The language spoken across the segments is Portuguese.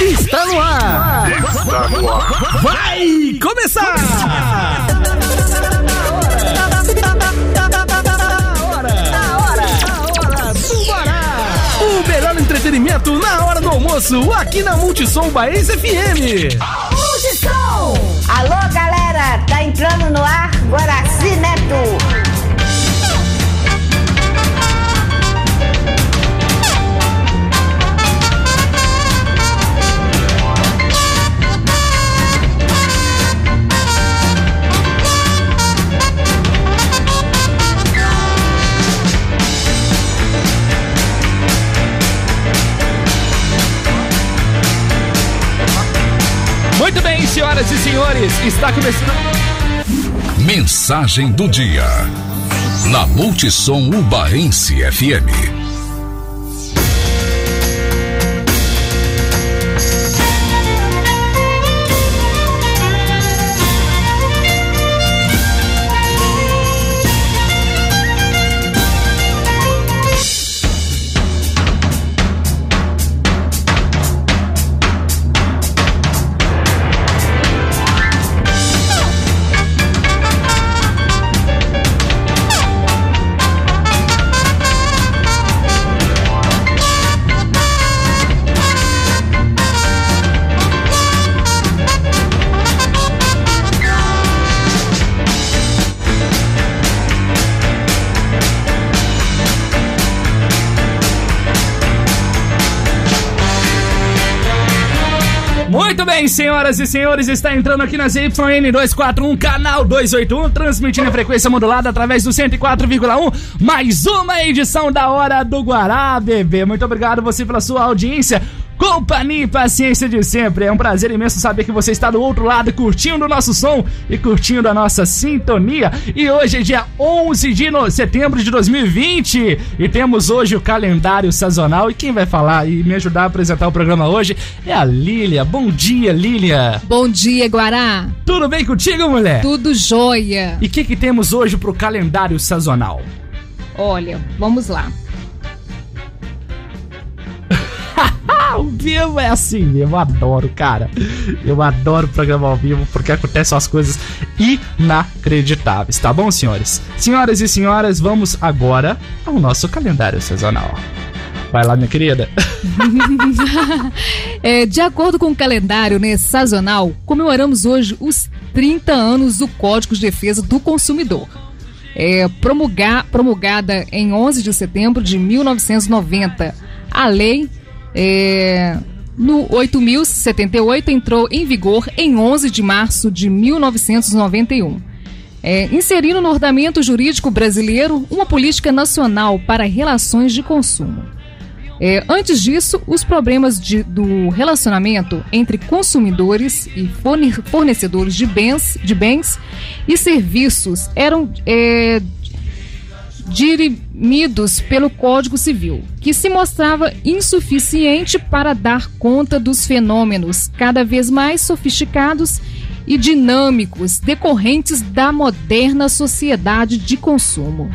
Está no ar. Está no ar. Vai começar. O melhor entretenimento na hora do almoço aqui na Multissom Baez FM. Multissom! Alô, galera, tá entrando no ar Guaraci Neto. Senhoras e senhores, está começando. Mensagem do dia. Na Multissom Ubaense FM. Muito bem, senhoras e senhores, está entrando aqui na ZYN 241, canal 281, transmitindo a frequência modulada através do 104,1. Mais uma edição da Hora do Guará, bebê. Muito obrigado você pela sua audiência. Companhia e paciência de sempre. É um prazer imenso saber que você está do outro lado curtindo o nosso som e curtindo a nossa sintonia. E hoje é dia 11 de setembro de 2020 e temos hoje o calendário sazonal. E quem vai falar e me ajudar a apresentar o programa hoje é a Lília. Bom dia, Lília. Bom dia, Guará. Tudo bem contigo, mulher? Tudo jóia. E o que, que temos hoje pro calendário sazonal? Olha, vamos lá. Ao vivo é assim, eu adoro, cara. Eu adoro programa ao vivo porque acontecem as coisas inacreditáveis, tá bom, senhores? Senhoras e senhoras, vamos agora ao nosso calendário sazonal. Vai lá, minha querida. é, de acordo com o calendário né, sazonal, comemoramos hoje os 30 anos do Código de Defesa do Consumidor. É, promulgada em 11 de setembro de 1990. A lei é, no 8.078 entrou em vigor em 11 de março de 1991. É, inserindo no ordenamento jurídico brasileiro uma política nacional para relações de consumo. É, antes disso, os problemas de, do relacionamento entre consumidores e fornecedores de bens, de bens e serviços eram é, dirimidos pelo Código Civil, que se mostrava insuficiente para dar conta dos fenômenos cada vez mais sofisticados e dinâmicos decorrentes da moderna sociedade de consumo.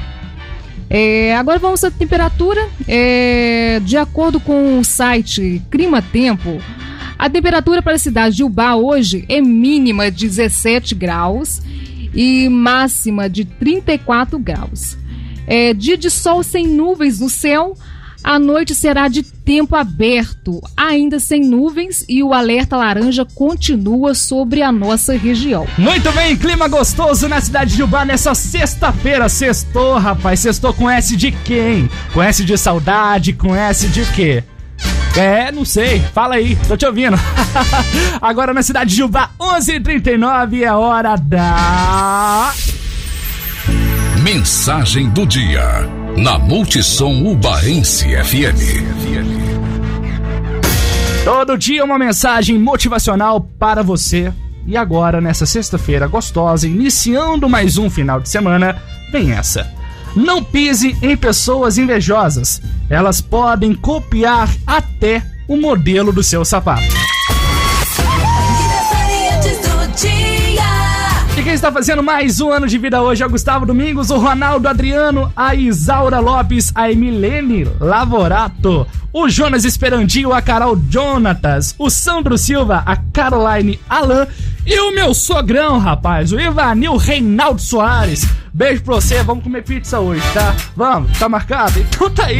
É, agora vamos à temperatura. É, de acordo com o site Clima Tempo, a temperatura para a cidade de Ubá hoje é mínima de 17 graus e máxima de 34 graus. É, dia de sol sem nuvens no céu. A noite será de tempo aberto, ainda sem nuvens, e o alerta laranja continua sobre a nossa região. Muito bem, clima gostoso na cidade de Ubá nessa sexta-feira. Sextou, rapaz. Sextou com S de quem? Com S de saudade, com S de quê? É, não sei. Fala aí, tô te ouvindo. Agora na cidade de Ubá, 11h39 é hora da. Mensagem do dia. Na Multissom Ubaense FM. Todo dia uma mensagem motivacional para você. E agora, nessa sexta-feira gostosa, iniciando mais um final de semana, vem essa. Não pise em pessoas invejosas. Elas podem copiar até o modelo do seu sapato. Quem está fazendo mais um ano de vida hoje é o Gustavo Domingos, o Ronaldo Adriano, a Isaura Lopes, a Emilene Lavorato, o Jonas Esperandio, a Carol Jonatas, o Sandro Silva, a Caroline Alan e o meu sogrão, rapaz, o Ivanil Reinaldo Soares. Beijo pra você, vamos comer pizza hoje, tá? Vamos, tá marcado? Então tá aí.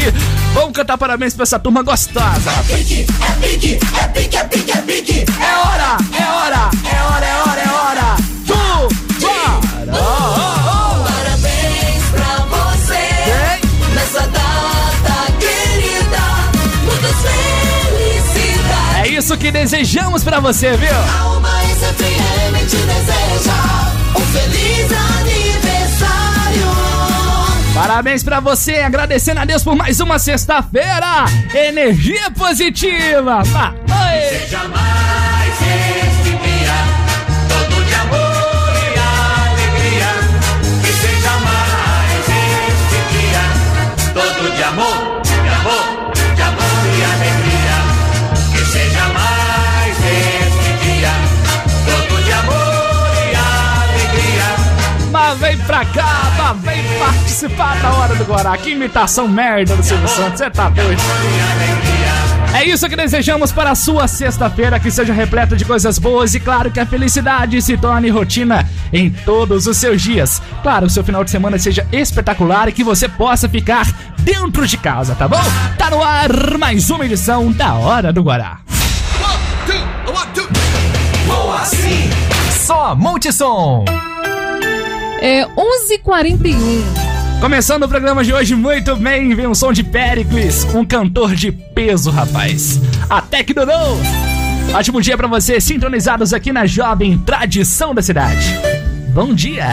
Vamos cantar parabéns pra essa turma gostosa. É pique, é pique, é pique, é pique, é pique. É hora, é hora, é hora, é hora. Desejamos pra você, viu? Alma SFM te deseja um feliz aniversário. Parabéns pra você, agradecendo a Deus por mais uma sexta-feira. Energia positiva. Vá, oi. Jamais este dia, todo de amor e alegria. Que seja mais este dia, todo de amor, de amor, pra cá, mas vem participar da hora do Guará. Que imitação merda do Silvio Santos, você tá doido. É isso que desejamos para a sua sexta-feira, que seja repleta de coisas boas e claro que a felicidade se torne rotina em todos os seus dias. Claro, o seu final de semana seja espetacular e que você possa ficar dentro de casa, tá bom? Tá no ar mais uma edição da Hora do Guará. Só Multissom. É 11h41. Começando o programa de hoje muito bem, vem um som de Pericles, um cantor de peso, rapaz. Até que durou! Ótimo dia pra você, sintonizados aqui na Jovem Tradição da Cidade. Bom dia!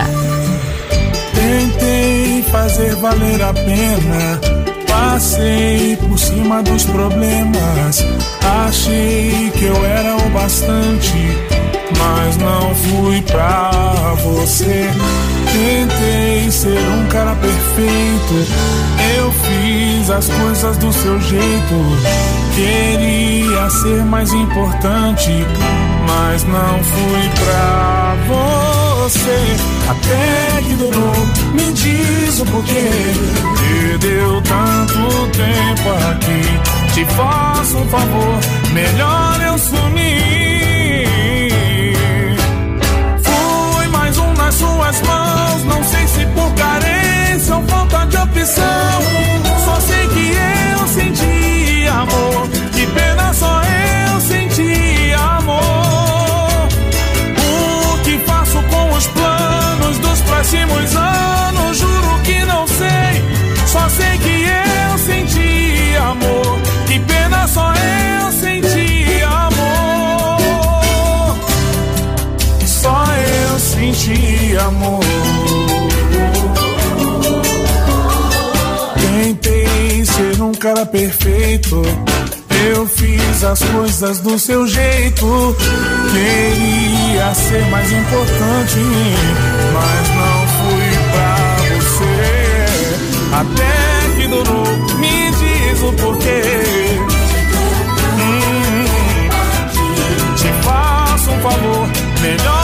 Tentei fazer valer a pena. Passei por cima dos problemas. Achei que eu era o bastante, mas não fui pra você. Tentei ser um cara perfeito. Eu fiz as coisas do seu jeito. Queria ser mais importante, mas não fui pra você. Até que durou, me diz o porquê. Perdeu tanto tempo aqui. Te faço um favor, melhor eu sumir. Suas mãos. Não sei se por carência ou falta de opção. Só sei que eu senti amor. Que pena só eu senti amor. O que faço com os planos dos próximos anos? Juro que não sei. Só sei que eu senti amor. Que pena só eu senti amor. Tentei ser um cara perfeito. Eu fiz as coisas do seu jeito. Queria ser mais importante, mas não fui pra você. Até que durou, me diz o porquê. Hum, te faço um favor, melhor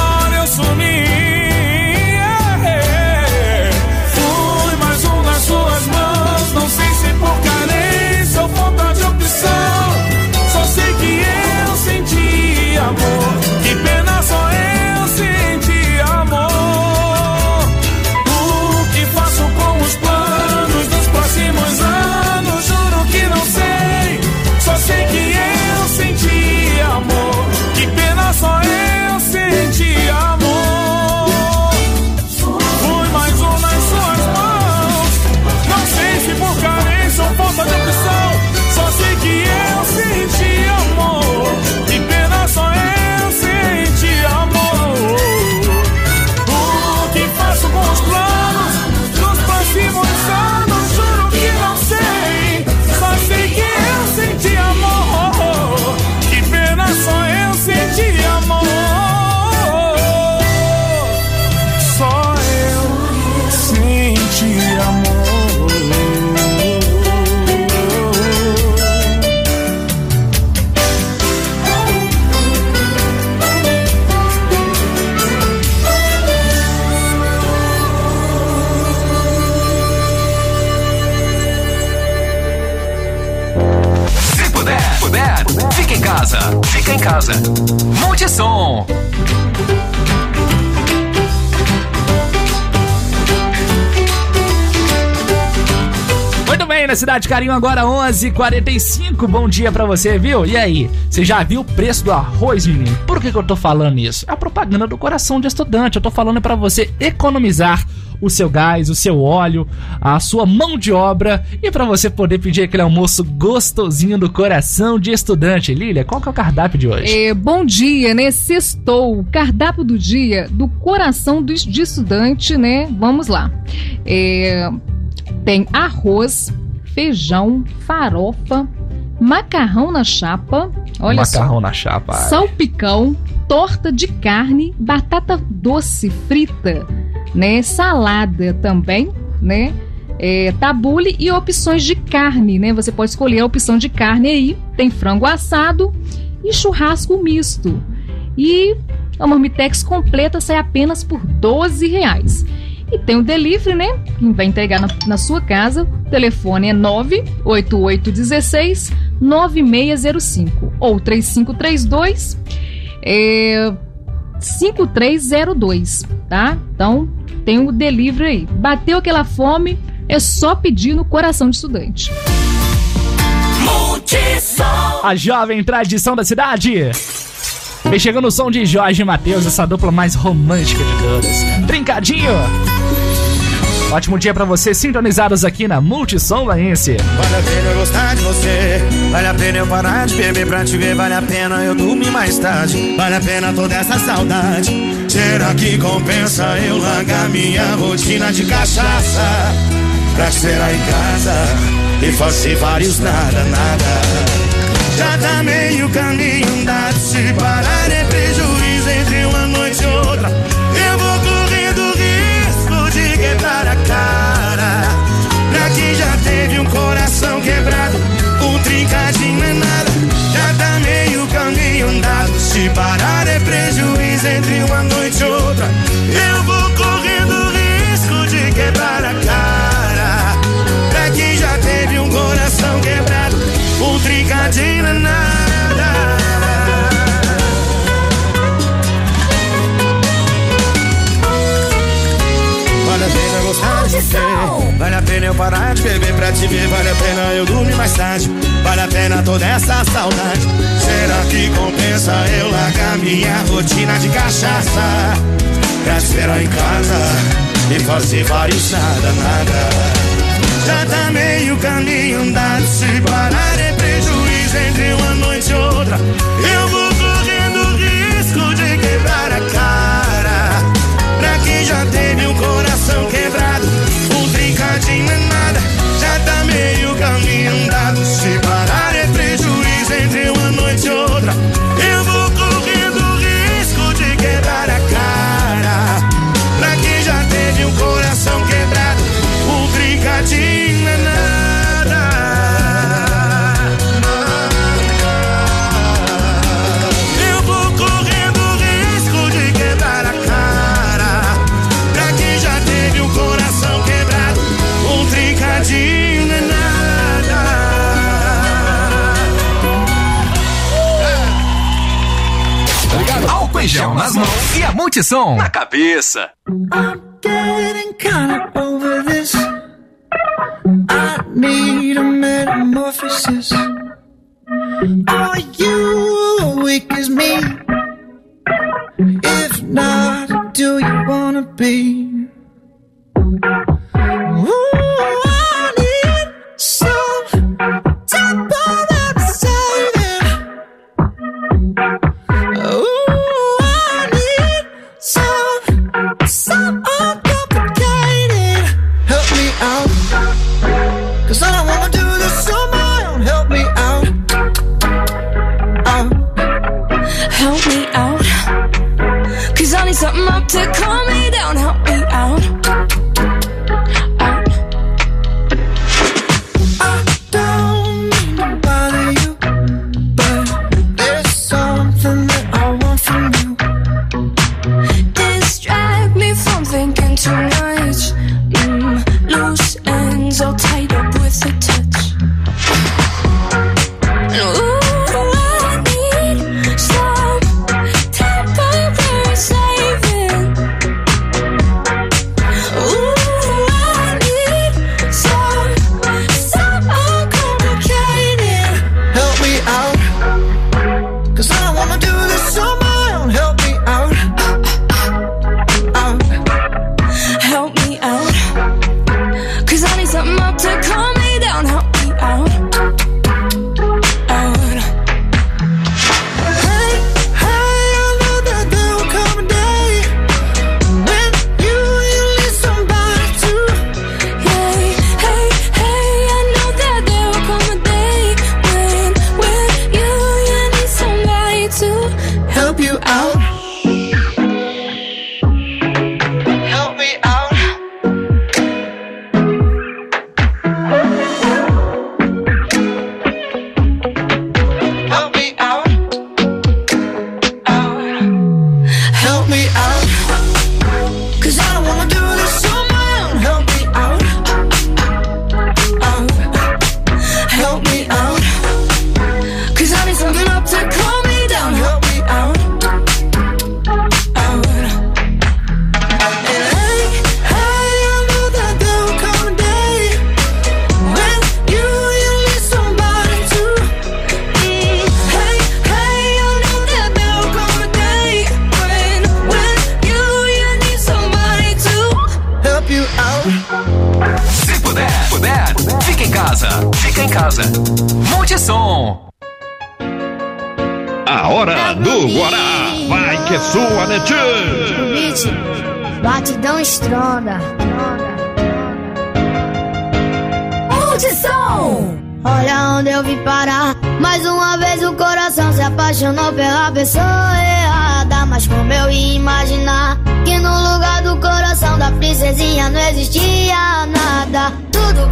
casa. Multissom. Muito bem, na Cidade Carinho agora 11:45. Bom dia pra você, viu? E aí, você já viu o preço do arroz, menino? Por que, que eu tô falando isso? É a propaganda do coração de estudante. Eu tô falando pra você economizar o seu gás, o seu óleo, a sua mão de obra e pra você poder pedir aquele almoço gostosinho do coração de estudante. Lilia, qual que é o cardápio de hoje? É, bom dia, né? Sextou, cardápio do dia do coração do, de estudante, né? Vamos lá. É, tem arroz, feijão, farofa, macarrão na chapa, olha só, Macarrão na chapa. salpicão, torta de carne, batata doce frita, né? Salada também, né? É, tabule e opções de carne, né? Você pode escolher a opção de carne aí. Tem frango assado e churrasco misto. E a Marmitex completa sai apenas por 12 reais. E tem o delivery, né? Que vai entregar na, na sua casa. O telefone é 98816 9605 ou 3532 é, 5302, tá? Então tem o delivery aí. Bateu aquela fome, é só pedir no coração de estudante. A jovem tradição da cidade. Vem chegando o som de Jorge e Matheus, essa dupla mais romântica de todas. Brincadinho! Ótimo dia pra vocês sintonizados aqui na Multissom Laense. Vale a pena eu gostar de você. Vale a pena eu parar de beber pra te ver. Vale a pena eu dormir mais tarde. Vale a pena toda essa saudade. Será que compensa eu largar minha rotina de cachaça? Pra te esperar em casa e fazer vários nada, nada. Já tá meio caminho andado. Se parar é prejuízo um trincadinho é nada. Já tá meio caminho andado. Se parar é prejuízo entre uma noite e outra. Eu vou correndo risco de quebrar a cara. Pra quem já teve um coração quebrado, um trincadinho é nada. Vale a pena gostar de você. Pena eu parar de beber pra te ver. Vale a pena eu dormir mais tarde. Vale a pena toda essa saudade. Será que compensa eu largar minha rotina de cachaça? Pra te esperar em casa e fazer vários nada, nada. Já tá meio caminho andado. Se parar é prejuízo entre uma noite e outra. Eu vou nas mãos e a Multissom na cabeça. Getting kinda over this. I need a metamorphosis. Are you awake as me? If not, do you wanna be?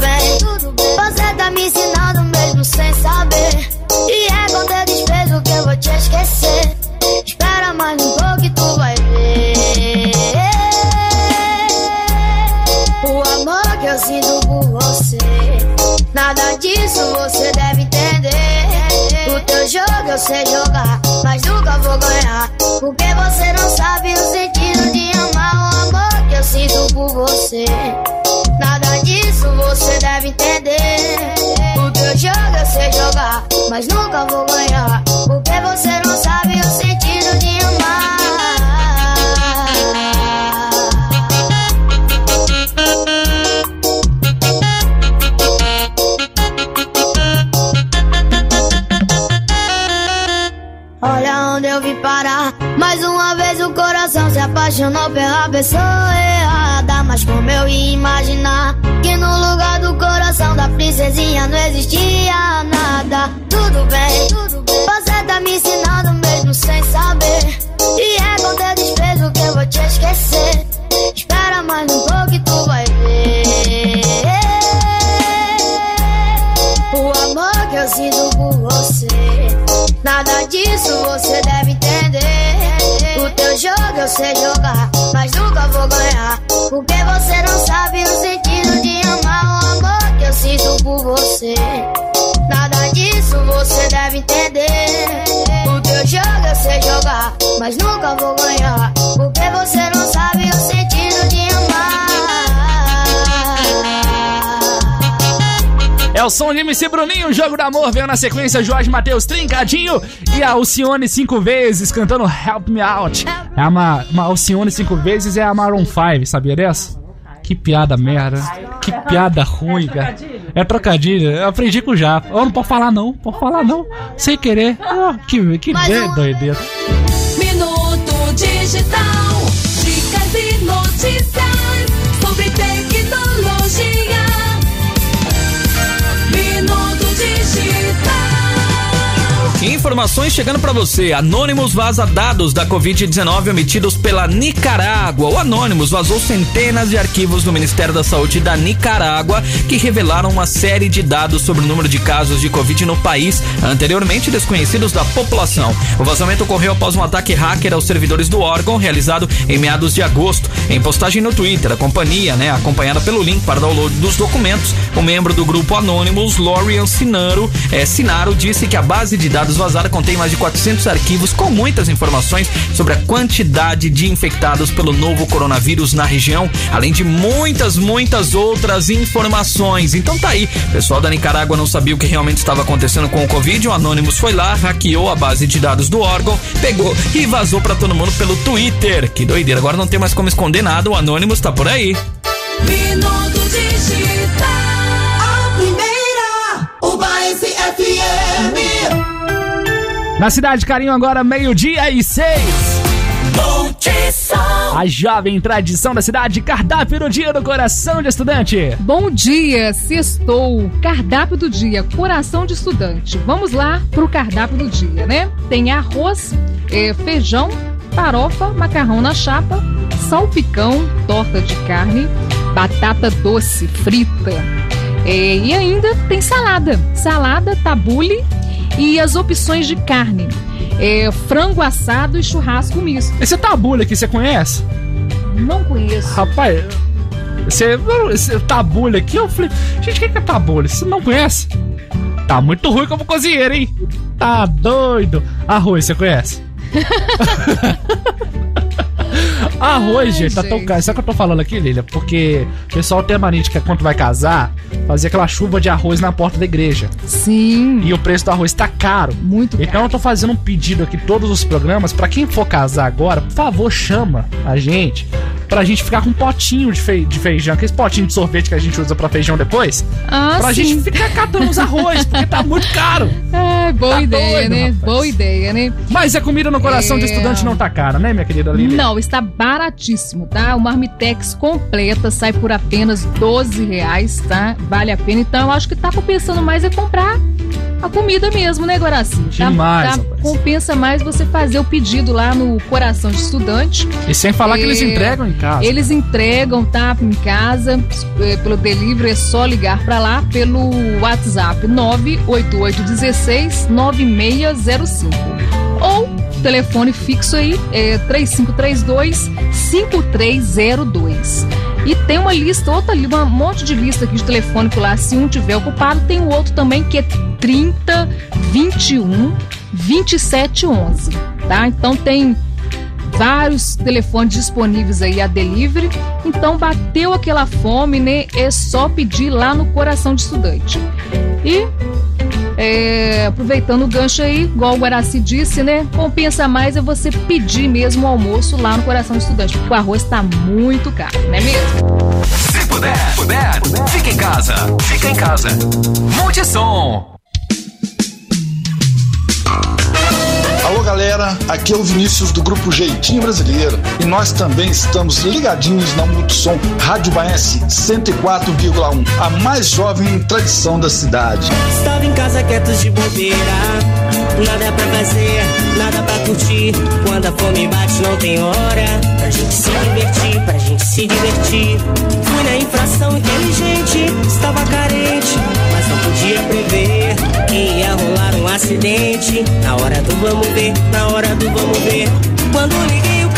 Bem. Você tá me ensinando mesmo sem saber. E é com teu desprezo que eu vou te esquecer. Espera mais um pouco e tu vai ver. O amor que eu sinto por você. Nada disso você deve entender. O teu jogo eu sei jogar, mas nunca vou ganhar. Porque você não sabe o sentido de amar o amor que eu sinto por você. Nada disso você deve entender. O teu jogo eu sei jogar, mas nunca vou ganhar. Porque você não sabe o sentido de amar. Olha onde eu vim parar. Mais uma vez coração se apaixonou pela pessoa errada. Mas como eu ia imaginar que no lugar do coração da princesinha não existia nada. Tudo bem. Você tá me ensinando mesmo sem saber. E é com teu desprezo que eu vou te esquecer. Espera mais um pouco e tu vai ver. O amor que eu sinto por você. Nada disso você deve entender. Jogo eu sei jogar, mas nunca vou ganhar. Porque você não sabe o sentido de amar o amor que eu sinto por você. Nada disso você deve entender. O teu jogo eu sei jogar, mas nunca vou ganhar. Porque você não sabe o sentido de amar. O som de MC Bruninho, Jogo do Amor, veio na sequência Jorge Matheus Trincadinho e a Alcione cinco vezes cantando Help Me Out. É uma, uma Alcione cinco vezes é a Maroon 5, sabia dessa? Que piada merda, que piada ruim, cara. É trocadilho, eu aprendi com o Japa. Oh, não pode falar não, pode falar não, sem querer. Oh, que que uma doideira. Informações chegando pra você. Anonymous vaza dados da Covid-19 omitidos pela Nicarágua. O Anonymous vazou centenas de arquivos do Ministério da Saúde da Nicarágua que revelaram uma série de dados sobre o número de casos de Covid no país, anteriormente desconhecidos da população. O vazamento ocorreu após um ataque hacker aos servidores do órgão realizado em meados de agosto. Em postagem no Twitter, a companhia, né, acompanhada pelo link para download dos documentos, o membro do grupo Anonymous, Lorian Sinaro, é, Sinaro, disse que a base de dados vazada contém mais de 400 arquivos com muitas informações sobre a quantidade de infectados pelo novo coronavírus na região, além de muitas, muitas outras informações. Então tá aí, o pessoal da Nicarágua não sabia o que realmente estava acontecendo com o Covid, o Anonymous foi lá, hackeou a base de dados do órgão, pegou e vazou pra todo mundo pelo Twitter. Que doideira, agora não tem mais como esconder nada, o Anonymous tá por aí. Minuto Digital. A primeira, o Baense FM. Na cidade de Carinho agora, meio-dia e seis. A jovem tradição da cidade, cardápio do dia do coração de estudante. Bom dia, sextou, cardápio do dia, coração de estudante. Vamos lá pro cardápio do dia, né? Tem arroz, eh, feijão, farofa, macarrão na chapa, salpicão, torta de carne, batata doce frita. Eh, e ainda tem salada, salada, tabule e as opções de carne. Eh, frango assado e churrasco misto. Esse tabule aqui, você conhece? Não conheço. Rapaz, esse, esse tabule aqui, eu falei, gente, o que que é tabule? Você não conhece? Tá muito ruim como cozinheiro, hein? Tá doido. Arroz, você conhece? Arroz, Ai, gente, tá tão caro. Sabe o que eu tô falando aqui, Lilia? Porque o pessoal tem a mania de que quando vai casar, fazer aquela chuva de arroz na porta da igreja. Sim, E o preço do arroz tá caro. muito Então caro. eu tô fazendo um pedido aqui todos os programas pra quem for casar agora, por favor, chama a gente pra gente ficar com um potinho de, fei- de feijão, aqueles potinhos de sorvete que a gente usa pra feijão depois, Ah, pra sim. gente ficar catando os arroz, porque tá muito caro. É, boa Tá ideia, doido, né? rapaz. Boa ideia, né? Mas a comida no coração de É. estudante não tá cara, né, minha querida Lili? Não, está baratíssimo, tá? Uma Marmitex completa sai por apenas 12 reais, tá? Vale a pena. Então eu acho que tá compensando mais é comprar a comida mesmo, né, Guaraci? Tá- Demais, tá- compensa mais você fazer o pedido lá no Coração de Estudante. E sem falar que eles É. entregam em casa. Eles entregam, tá? Em casa, eh, pelo delivery, é só ligar pra lá pelo WhatsApp 98816 9605. Ou telefone fixo aí, é 3532 5302. E tem uma lista, outra li- um monte de lista aqui de telefônico lá. Se um tiver ocupado, tem o outro também que é 30 21 27 11, tá? Então tem vários telefones disponíveis aí a delivery. Então bateu aquela fome, né? É só pedir lá no Coração de Estudante. E é, aproveitando o gancho aí, igual o Guaraci disse, né? Compensa mais é você pedir mesmo o almoço lá no Coração de Estudante, porque o arroz tá muito caro, não é mesmo? Se puder, puder, fica em casa. Fica em casa. Multissom. Galera, aqui é o Vinícius do grupo Jeitinho Brasileiro e nós também estamos ligadinhos na Multissom Rádio Baense 104,1, a mais jovem tradição da cidade. Estava em casa quieto de bobeira. Nada pra fazer, nada pra curtir. Quando a fome bate, não tem hora. Pra gente se divertir, pra gente se divertir. Fui na infração inteligente, estava carente. Não podia prever que ia rolar um acidente. Na hora do vamos ver, na hora do vamos ver. Quando liguei, o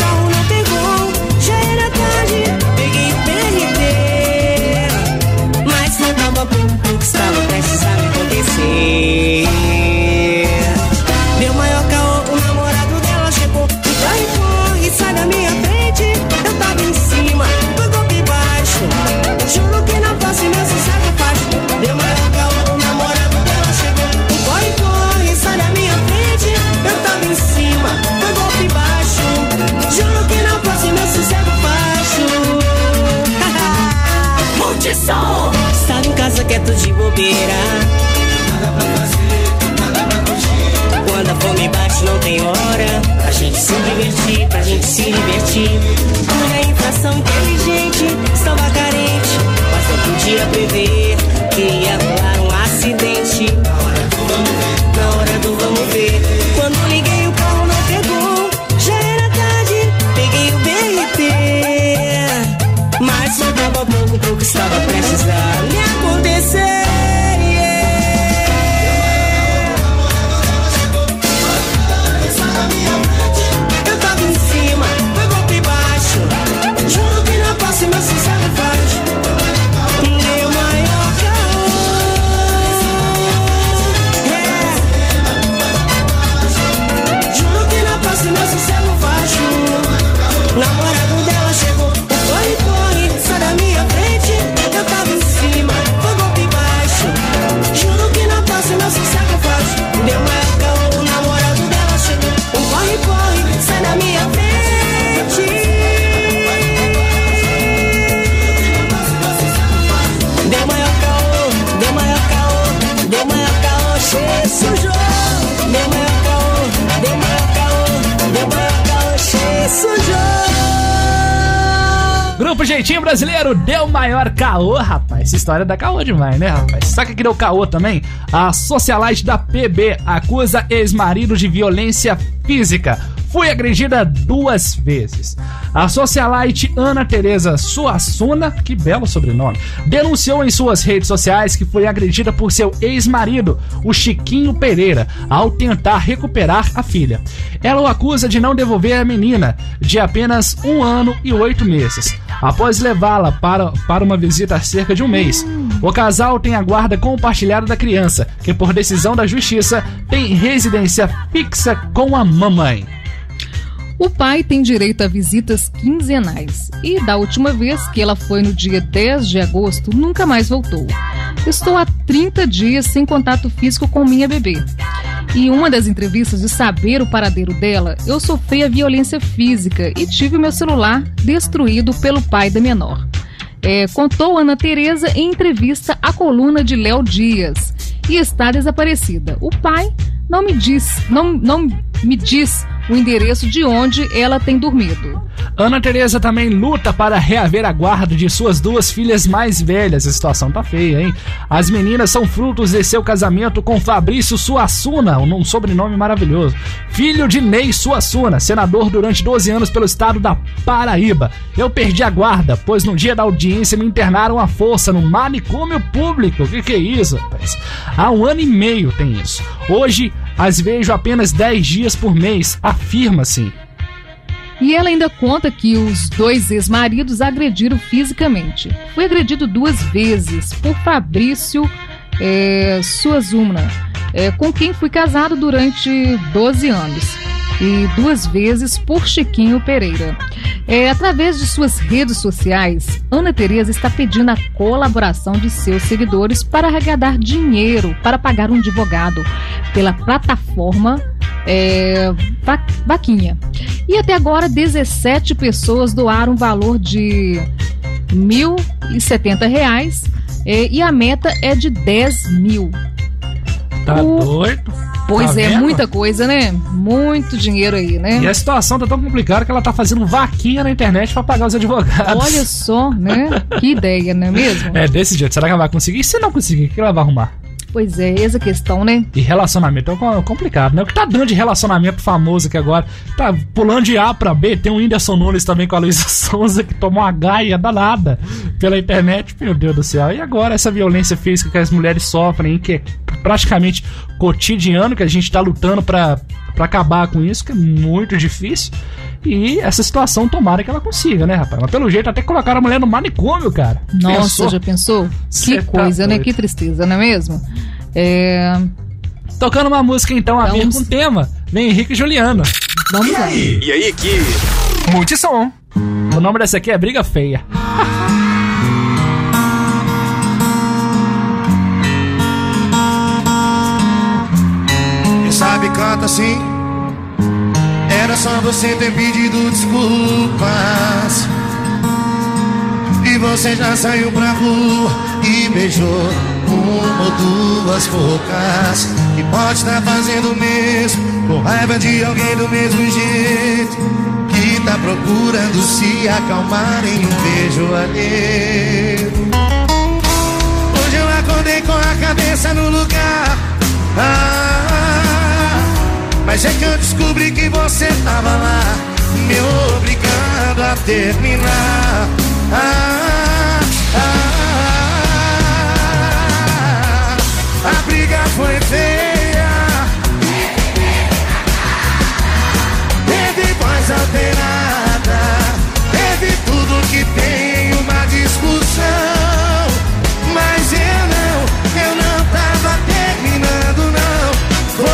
história dá caô demais, né, rapaz? O que deu caô também? A socialite da PB acusa ex-marido de violência física. Fui agredida duas vezes. A socialite Ana Tereza Suassuna, que belo sobrenome, denunciou em suas redes sociais que foi agredida por seu ex-marido, o Chiquinho Pereira, ao tentar recuperar a filha. Ela o acusa de não devolver a menina, de apenas um ano e oito meses, após levá-la para, para uma visita há cerca de um mês. O casal tem a guarda compartilhada da criança, que por decisão da justiça tem residência fixa com a mamãe. O pai tem direito a visitas quinzenais e da última vez que ela foi no dia 10 de agosto, nunca mais voltou. Estou há 30 dias sem contato físico com minha bebê. E uma das entrevistas de saber o paradeiro dela, eu sofri a violência física e tive meu celular destruído pelo pai da menor. É, contou Ana Tereza em entrevista à coluna de Léo Dias e está desaparecida. O pai não me diz, não, não me diz o endereço de onde ela tem dormido. Ana Tereza também luta para reaver a guarda de suas duas filhas mais velhas. A situação tá feia, hein? As meninas são frutos de seu casamento com Fabrício Suassuna, um sobrenome maravilhoso. Filho de Ney Suassuna, senador durante 12 anos pelo estado da Paraíba. Eu perdi a guarda, pois no dia da audiência me internaram à força no manicômio público. O que, que é isso, rapaz? Há um ano e meio tem isso. Hoje as vejo apenas 10 dias por mês, afirma-se. E ela ainda conta que os dois ex-maridos agrediram fisicamente. Foi agredido duas vezes por Fabrício é, Suazumna, é, com quem fui casado durante 12 anos. E duas vezes por Chiquinho Pereira. É, através de suas redes sociais, Ana Tereza está pedindo a colaboração de seus seguidores para arrecadar dinheiro para pagar um advogado pela plataforma é, Va- Vaquinha. E até agora, 17 pessoas doaram um valor de 1.070 reais é, e a meta é de 10 mil. Tá O- doido? Pois Tá é, vendo? muita coisa, né? Muito dinheiro aí, né? E a situação tá tão complicada que ela tá fazendo vaquinha na internet pra pagar os advogados. Olha só, né? Que ideia, não é mesmo? É desse jeito. Será que ela vai conseguir? E se não conseguir, o que ela vai arrumar? Pois é, essa questão, né? E relacionamento é co- complicado, né? O que tá dando de relacionamento famoso aqui agora? Tá pulando de A pra B. Tem o Whindersson Nunes também com a Luísa Sonza que tomou uma gaia danada pela internet. Meu Deus do céu. E agora essa violência física que as mulheres sofrem, que é praticamente cotidiano, que a gente tá lutando pra, pra acabar com isso, que é muito difícil. E essa situação, tomara que ela consiga, né, rapaz? Mas pelo jeito, até colocaram a mulher no manicômio, cara. Nossa, Pensou? já pensou? Cê Que tá coisa, né? doido. Que tristeza, não é mesmo? É. Tocando uma música então, a ver Vamos. com tema. Vem Henrique e Juliano. Vamos lá. E aí, equipe? Multissom. O nome dessa aqui é Briga Feia. Canta assim. Era só você ter pedido desculpas. E você já saiu pra rua e beijou uma ou duas bocas. E pode estar fazendo o mesmo, com raiva de alguém do mesmo jeito. Que tá procurando se acalmar em um beijo alheio. Hoje eu acordei com a cabeça no lugar. Ah, mas é que eu descobri que você tava lá, me obrigando a terminar. Ah, ah, a briga foi feia.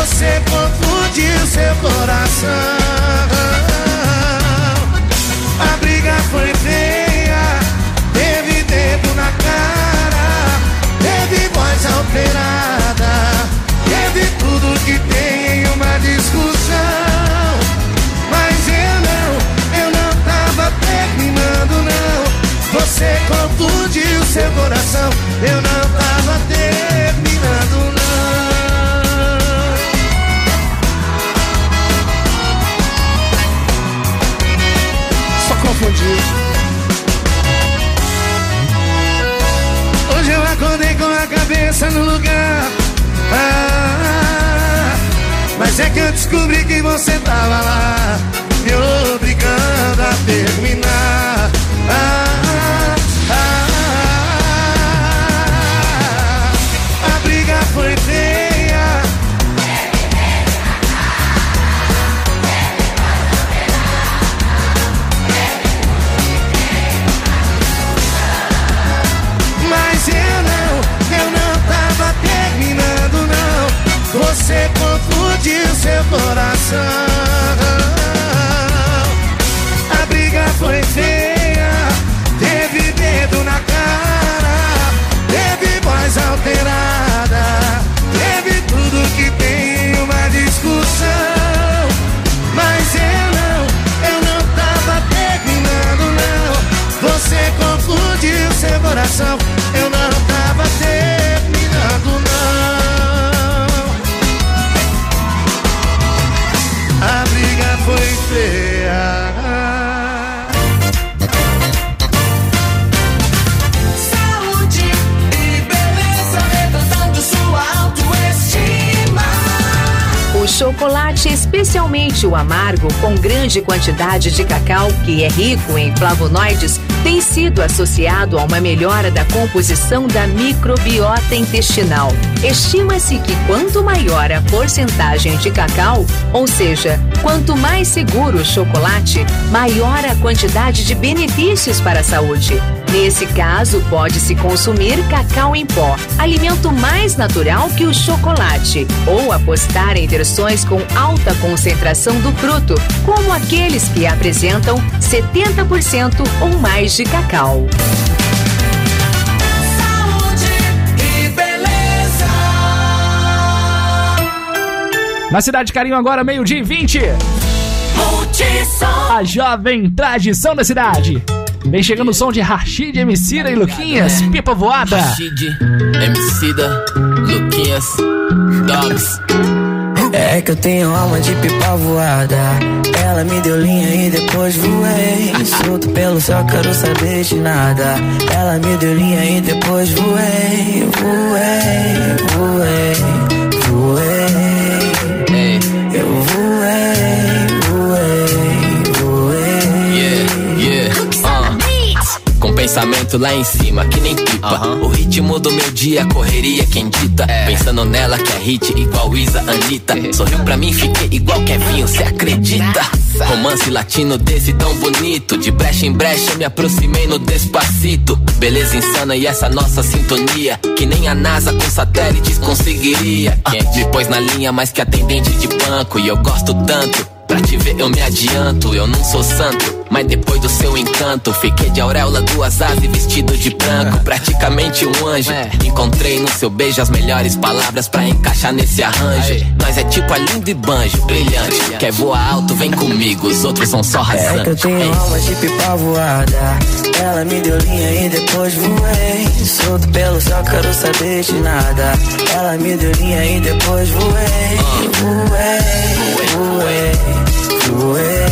Você confundiu seu coração. A briga foi feia, teve dedo na cara, teve voz alterada, teve tudo que tem em uma discussão. Mas eu não, eu não tava terminando, não. Você confundiu seu coração, eu não Hoje eu acordei com a cabeça no lugar. Ah, mas é que eu descobri que você tava lá, me obrigando a terminar. Coração. A briga foi feia Teve dedo na cara Teve voz alterada Teve tudo que tem em uma discussão. Mas eu não, eu não tava terminando não. Você confundiu seu coração especialmente o amargo, com grande quantidade de cacau, que é rico em flavonoides, tem sido associado a uma melhora da composição da microbiota intestinal. Estima-se que quanto maior a porcentagem de cacau, ou seja, quanto mais seguro o chocolate, maior a quantidade de benefícios para a saúde. Nesse caso, pode-se consumir cacau em pó, alimento mais natural que o chocolate, ou apostar em versões com alta concentração do fruto, como aqueles que apresentam 70% ou mais de cacau. E beleza. Na cidade de Carinho agora, meio-dia e 20. Multissom. A jovem tradição da cidade. Vem chegando o som de Rashid, Emicida e Luquinhas, pipa voada. Rashid, Emicida, Luquinhas, Dogs. É que eu tenho alma de pipa voada. Ela me deu linha e depois voei. Solto pelo céu, quero saber de nada. Ela me deu linha e depois voei. Voei, voei, voei. Pensamento lá em cima, que nem pipa. O ritmo do meu dia, correria, quem dita. Pensando nela que é hit, igual Isa, Anitta. Sorriu pra mim, fiquei igual Kevinho, cê acredita? Romance latino desse tão bonito. De brecha em brecha, me aproximei no despacito. Beleza insana e essa nossa sintonia. Que nem a NASA com satélites conseguiria. Me pôs na linha mais que atendente de banco. E eu gosto tanto. Pra te ver eu me adianto, eu não sou santo. Mas depois do seu encanto, fiquei de auréola, duas asas e vestido de branco. Praticamente um anjo. Encontrei no seu beijo as melhores palavras pra encaixar nesse arranjo. Nós é tipo a lindo e banjo, brilhante. Quer voar alto, vem comigo, os outros são só É que eu tenho alma de pipa voada. Ela me deu linha e depois voei. Solto pelo céu, quero saber de nada. Ela me deu linha e depois voei. Voei, voei. E?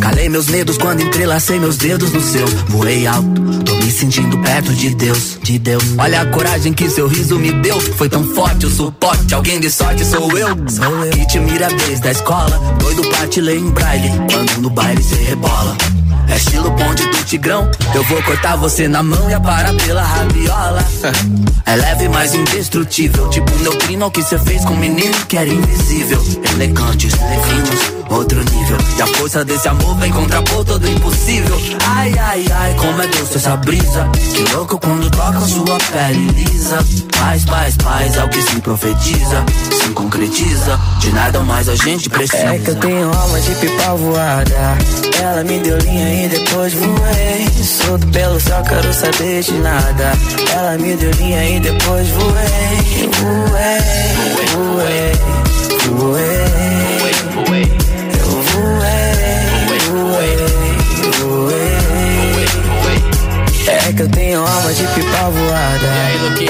Calei meus medos quando entrelacei meus dedos no seu. Voei alto, tô me sentindo perto de Deus, de Deus. Olha a coragem que seu riso me deu. Foi tão forte o suporte, alguém de sorte sou eu. Sou eu. Que te mira desde a escola, doido pra te ler em. Quando no baile cê rebola. É estilo ponte do tigrão. Eu vou cortar você na mão e a parar pela rabiola. É leve, mas indestrutível. Tipo neutrino que cê fez com um menino que era invisível. Elegantes, finos, outro nível. E a força desse amor vem contrapor todo impossível. Ai, ai, ai, como é doce essa brisa. Que louco quando toca sua pele lisa. Paz, paz, paz, é o que se profetiza. Se concretiza, de nada mais a gente precisa. É que eu tenho alma de pipa voada. Ela me deu linha e depois voei. Solto pelo céu, quero saber de nada. Ela me deu linha e depois voei. Voei, voei, voei. É que eu tenho alma de pipa voada.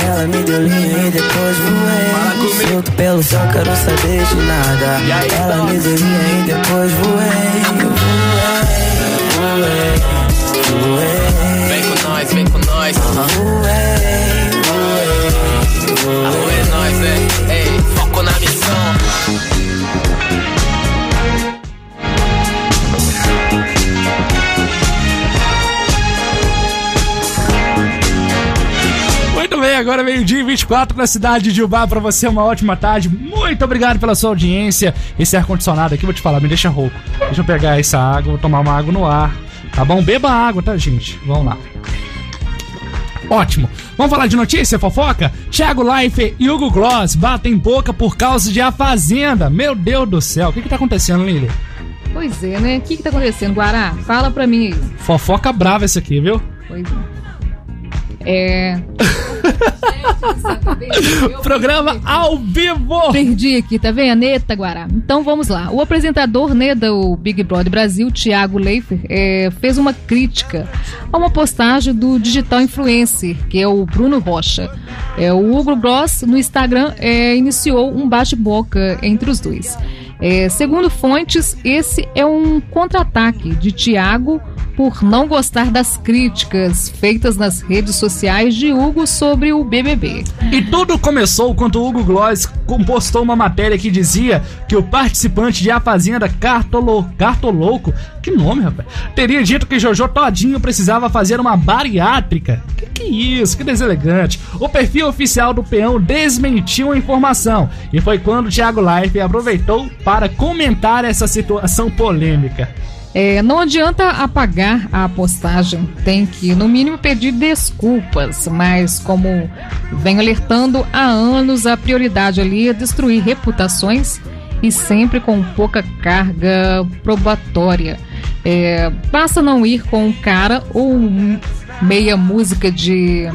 Ela me deu linha e depois voei. Solto pelo céu, quero saber de nada. Ela me deu linha e depois voei. Vem com nós, vem com nós. Arroê é nós, agora meio-dia e 24 na cidade de Ubá. Pra você, uma ótima tarde. Muito obrigado pela sua audiência. Esse ar-condicionado aqui, vou te falar, me deixa rouco. Deixa eu pegar essa água, vou tomar uma água no ar. Tá bom? Beba água, tá, gente? Vamos lá. Ótimo. Vamos falar de notícia, fofoca? Thiago Leifert e Hugo Gloss batem boca por causa de A Fazenda. Meu Deus do céu, o que que tá acontecendo, Lili? Pois é, né? O que que tá acontecendo, Guará? Fala pra mim aí. Fofoca brava esse aqui, viu? Pois é. É. Programa ao vivo! Perdi aqui, tá vendo? Eita, Guará. Então vamos lá. O apresentador né, do Big Brother Brasil, Thiago Leifert, é, fez uma crítica a uma postagem do digital influencer, que é o Bruno Rocha. É, o Hugo Gross, no Instagram, é, iniciou um bate-boca entre os dois. É, segundo fontes, esse é um contra-ataque de Thiago por não gostar das críticas feitas nas redes sociais de Hugo sobre o BBB. E tudo começou quando Hugo Gloss postou uma matéria que dizia que o participante de A Fazenda Cartolo, Cartolouco, que nome, rapaz, teria dito que Jojo Todinho precisava fazer uma bariátrica. Que que é isso, que deselegante. O perfil oficial do peão desmentiu a informação e foi quando o Thiago Life aproveitou para comentar essa situação polêmica. É, não adianta apagar a postagem, tem que, no mínimo, pedir desculpas, mas como venho alertando há anos, a prioridade ali é destruir reputações e sempre com pouca carga probatória. É, basta não ir com um cara ou meia música de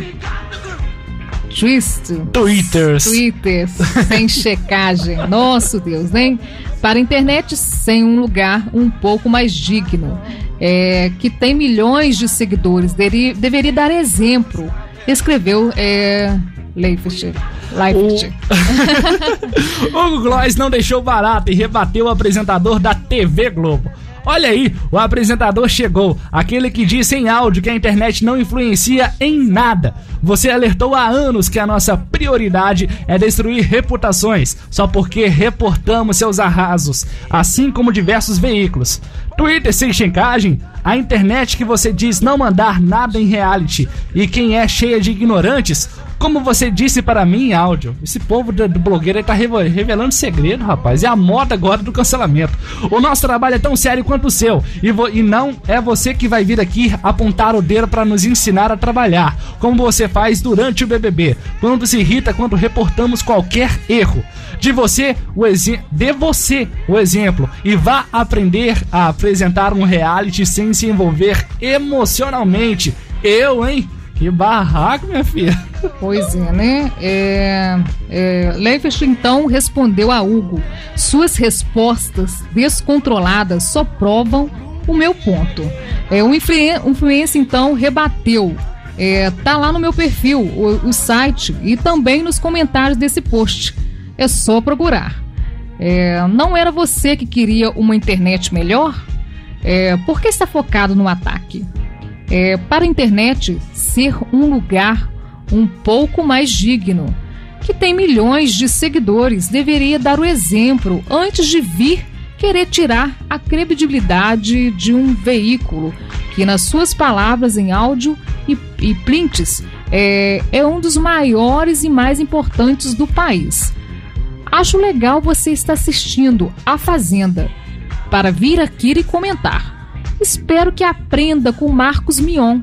twist. Twitters. Twitters, sem checagem. Nosso Deus, nem para a internet sem um lugar um pouco mais digno, é, que tem milhões de seguidores, deri- deveria dar exemplo. Escreveu é, Leifert. Leifert. Hugo Gloss não deixou barato e rebateu o apresentador da TV Globo. Olha aí, o apresentador chegou, aquele que disse em áudio que a internet não influencia em nada. Você alertou há anos que a nossa prioridade é destruir reputações, só porque reportamos seus arrasos, assim como diversos veículos. Twitter sem checagem, a internet que você diz não mandar nada em reality e quem é cheia de ignorantes, como você disse para mim em áudio, esse povo do, do blogueiro aí tá revelando segredo, rapaz. É a moda agora do cancelamento. O nosso trabalho é tão sério quanto o seu. E, e não é você que vai vir aqui apontar o dedo para nos ensinar a trabalhar, como você faz durante o BBB, quando se irrita quando reportamos qualquer erro. De você, o dê você o exemplo e vá aprender a apresentar um reality sem se envolver emocionalmente. Eu, hein? Que barraco, minha filha. Pois é, né? É, é, Leifert então respondeu a Hugo: suas respostas descontroladas só provam o meu ponto. É, o influencer então rebateu. É, tá lá no meu perfil, o, o site e também nos comentários desse post. É só procurar. É, não era você que queria uma internet melhor? É, por que está focado no ataque? É, para a internet ser um lugar um pouco mais digno, que tem milhões de seguidores, deveria dar o exemplo antes de vir querer tirar a credibilidade de um veículo que, nas suas palavras em áudio e, e prints, é, é um dos maiores e mais importantes do país. Acho legal você estar assistindo A Fazenda para vir aqui e comentar. Espero que aprenda com Marcos Mion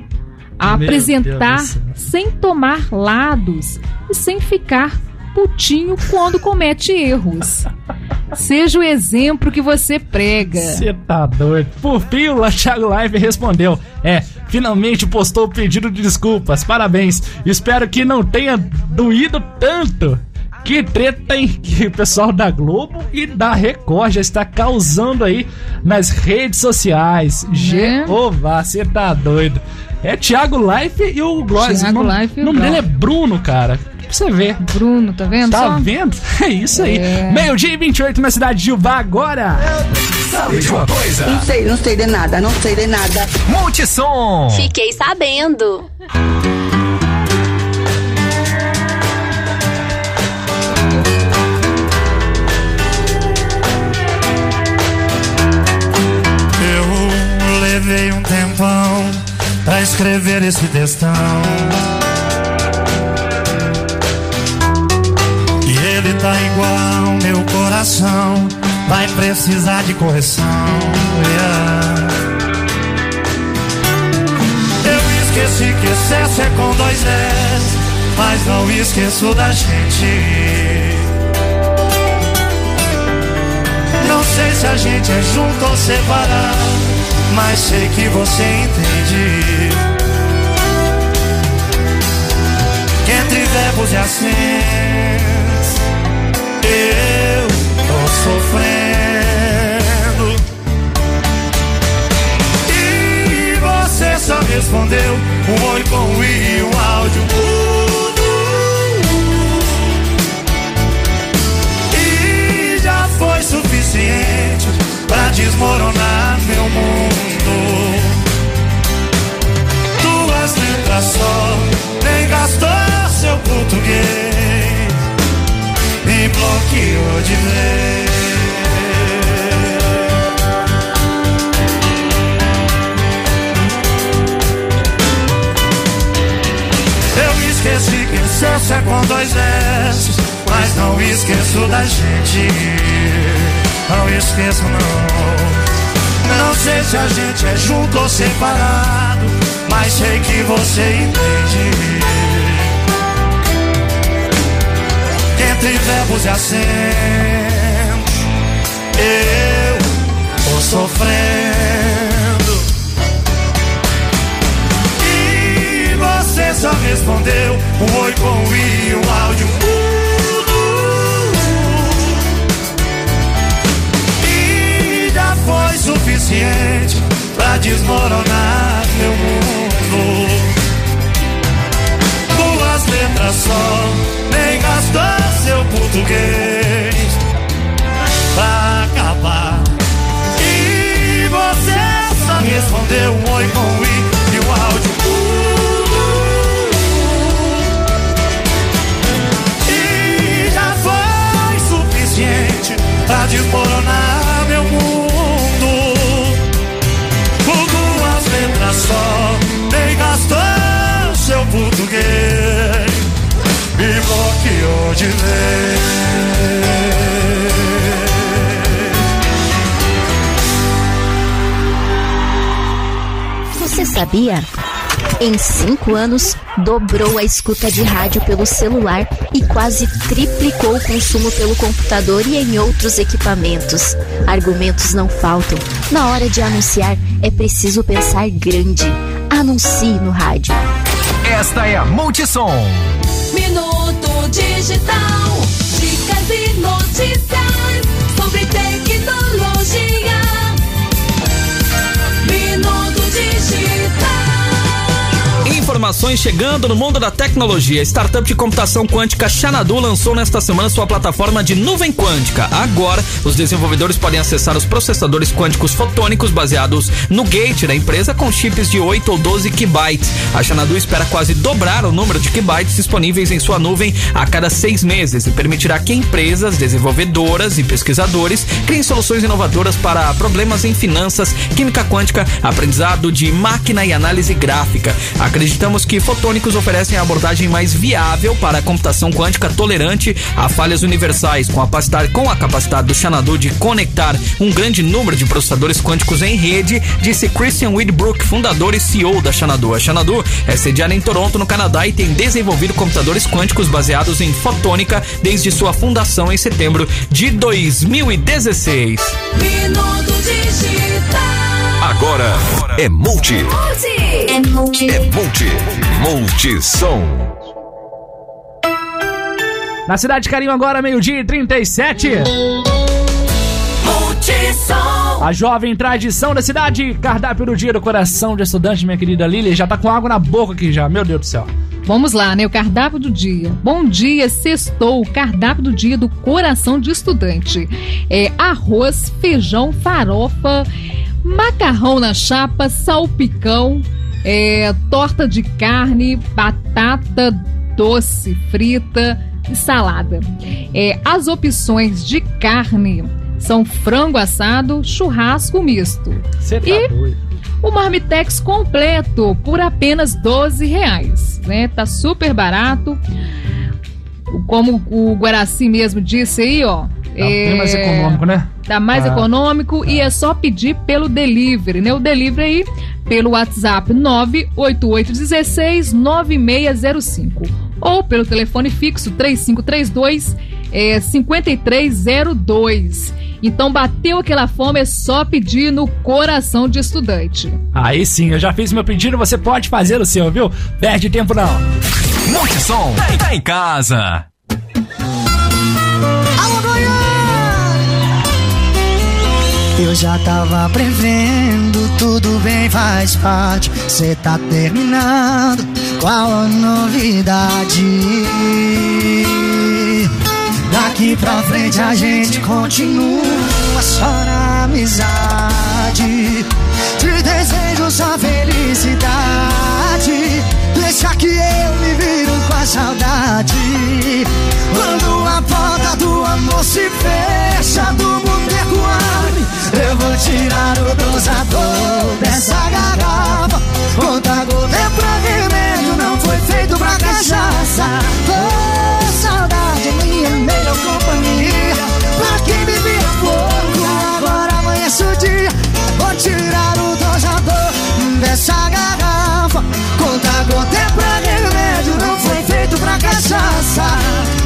a Meu apresentar sem tomar lados e sem ficar putinho quando comete erros. Seja o exemplo que você prega. Você tá doido. Por fim, o Thiago Live respondeu: É, finalmente postou o pedido de desculpas. Parabéns. Espero que não tenha doído tanto. Que treta, hein? Que o pessoal da Globo e da Record já está causando aí nas redes sociais. Jeová, você tá doido. É Thiago Life e o Gloss. Thiago o nome, Life e o nome dele é. Bruno, cara. Pra você ver. Bruno, tá vendo? Tá só? vendo? É isso aí. É. Meio-dia e 28 na cidade de Juvá agora. Sabe de uma coisa? Não sei, não sei de nada, não sei de nada. Multissom. Fiquei sabendo. Escrever esse textão. E ele tá igual meu coração, vai precisar de correção. yeah. Eu esqueci que excesso é com dois S, mas não esqueço da gente. Não sei se a gente é junto ou separado, mas sei que você entende. E acentos eu tô sofrendo. E você só respondeu um oi com um i e um áudio. E já foi suficiente pra desmoronar meu mundo. Duas letras só, nem gastou seu português, me bloqueou de vez. Eu esqueci que excesso é com dois S, mas não esqueço da gente. Não esqueço, não. Não sei se a gente é junto ou separado, mas sei que você entende. Entre verbos e acentos, eu tô sofrendo. E você só respondeu um oi com um i um áudio. E já foi suficiente pra desmoronar meu mundo. Duas letras só, nem gastou português pra acabar. E você só respondeu um oi com um i e um áudio. E já foi suficiente pra desmoronar de vez. Você sabia? Em cinco anos, dobrou a escuta de rádio pelo celular e quase triplicou o consumo pelo computador e em outros equipamentos. Argumentos não faltam. Na hora de anunciar, é preciso pensar grande. Anuncie no rádio. Esta é a Multissom. Minuto Digital. Dicas e notícias sobre tecnologia. Informações chegando no mundo da tecnologia. Startup de computação quântica Xanadu lançou nesta semana sua plataforma de nuvem quântica. Agora, os desenvolvedores podem acessar os processadores quânticos fotônicos baseados no gate da empresa com chips de 8 ou 12 kibytes. A Xanadu espera quase dobrar o número de kibytes disponíveis em sua nuvem a cada seis meses e permitirá que empresas, desenvolvedoras e pesquisadores criem soluções inovadoras para problemas em finanças, química quântica, aprendizado de máquina e análise gráfica. Acreditamos que fotônicos oferecem a abordagem mais viável para a computação quântica tolerante a falhas universais, com a capacidade, com a capacidade do Xanadu de conectar um grande número de processadores quânticos em rede, disse Christian Widbrook, fundador e CEO da Xanadu. A Xanadu é sediada em Toronto, no Canadá, e tem desenvolvido computadores quânticos baseados em fotônica desde sua fundação em setembro de 2016. Minuto Digital. Agora é Multi. É multi. É Multi. Multissom. Na cidade de Carinho agora, meio-dia e 37. Multissom. A jovem tradição da cidade, cardápio do dia do coração de estudante, minha querida Lili, já tá com água na boca aqui já, meu Deus do céu. Vamos lá, né? O cardápio do dia. Bom dia, sextou. O cardápio do dia do coração de estudante. É arroz, feijão, farofa, macarrão na chapa, salpicão, é, torta de carne, batata doce frita e salada. É, as opções de carne são frango assado, churrasco misto. Tá e doido. o Marmitex completo por apenas 12 reais, né? Tá super barato. Como o Guaraci mesmo disse aí, ó. Tá bem mais econômico, né? Tá mais Tá. econômico e é só pedir pelo delivery, né? O delivery aí pelo WhatsApp 98816 9605 ou pelo telefone fixo 3532 é, 5302. Então bateu aquela fome é só pedir no coração de estudante. Aí sim, eu já fiz meu pedido, você pode fazer o seu, viu? Perde tempo não. Multissom tá tá em casa. Eu já tava prevendo, tudo bem, faz parte. Cê tá terminando, qual a novidade? Daqui pra frente a gente continua só na amizade. Te desejo só felicidade. Deixa que eu me viro saudade. Quando a porta do amor se fecha do boteco abre, eu vou tirar o dosador dessa garrafa. Conta gota é pra remédio, não foi feito pra cachaça. Pra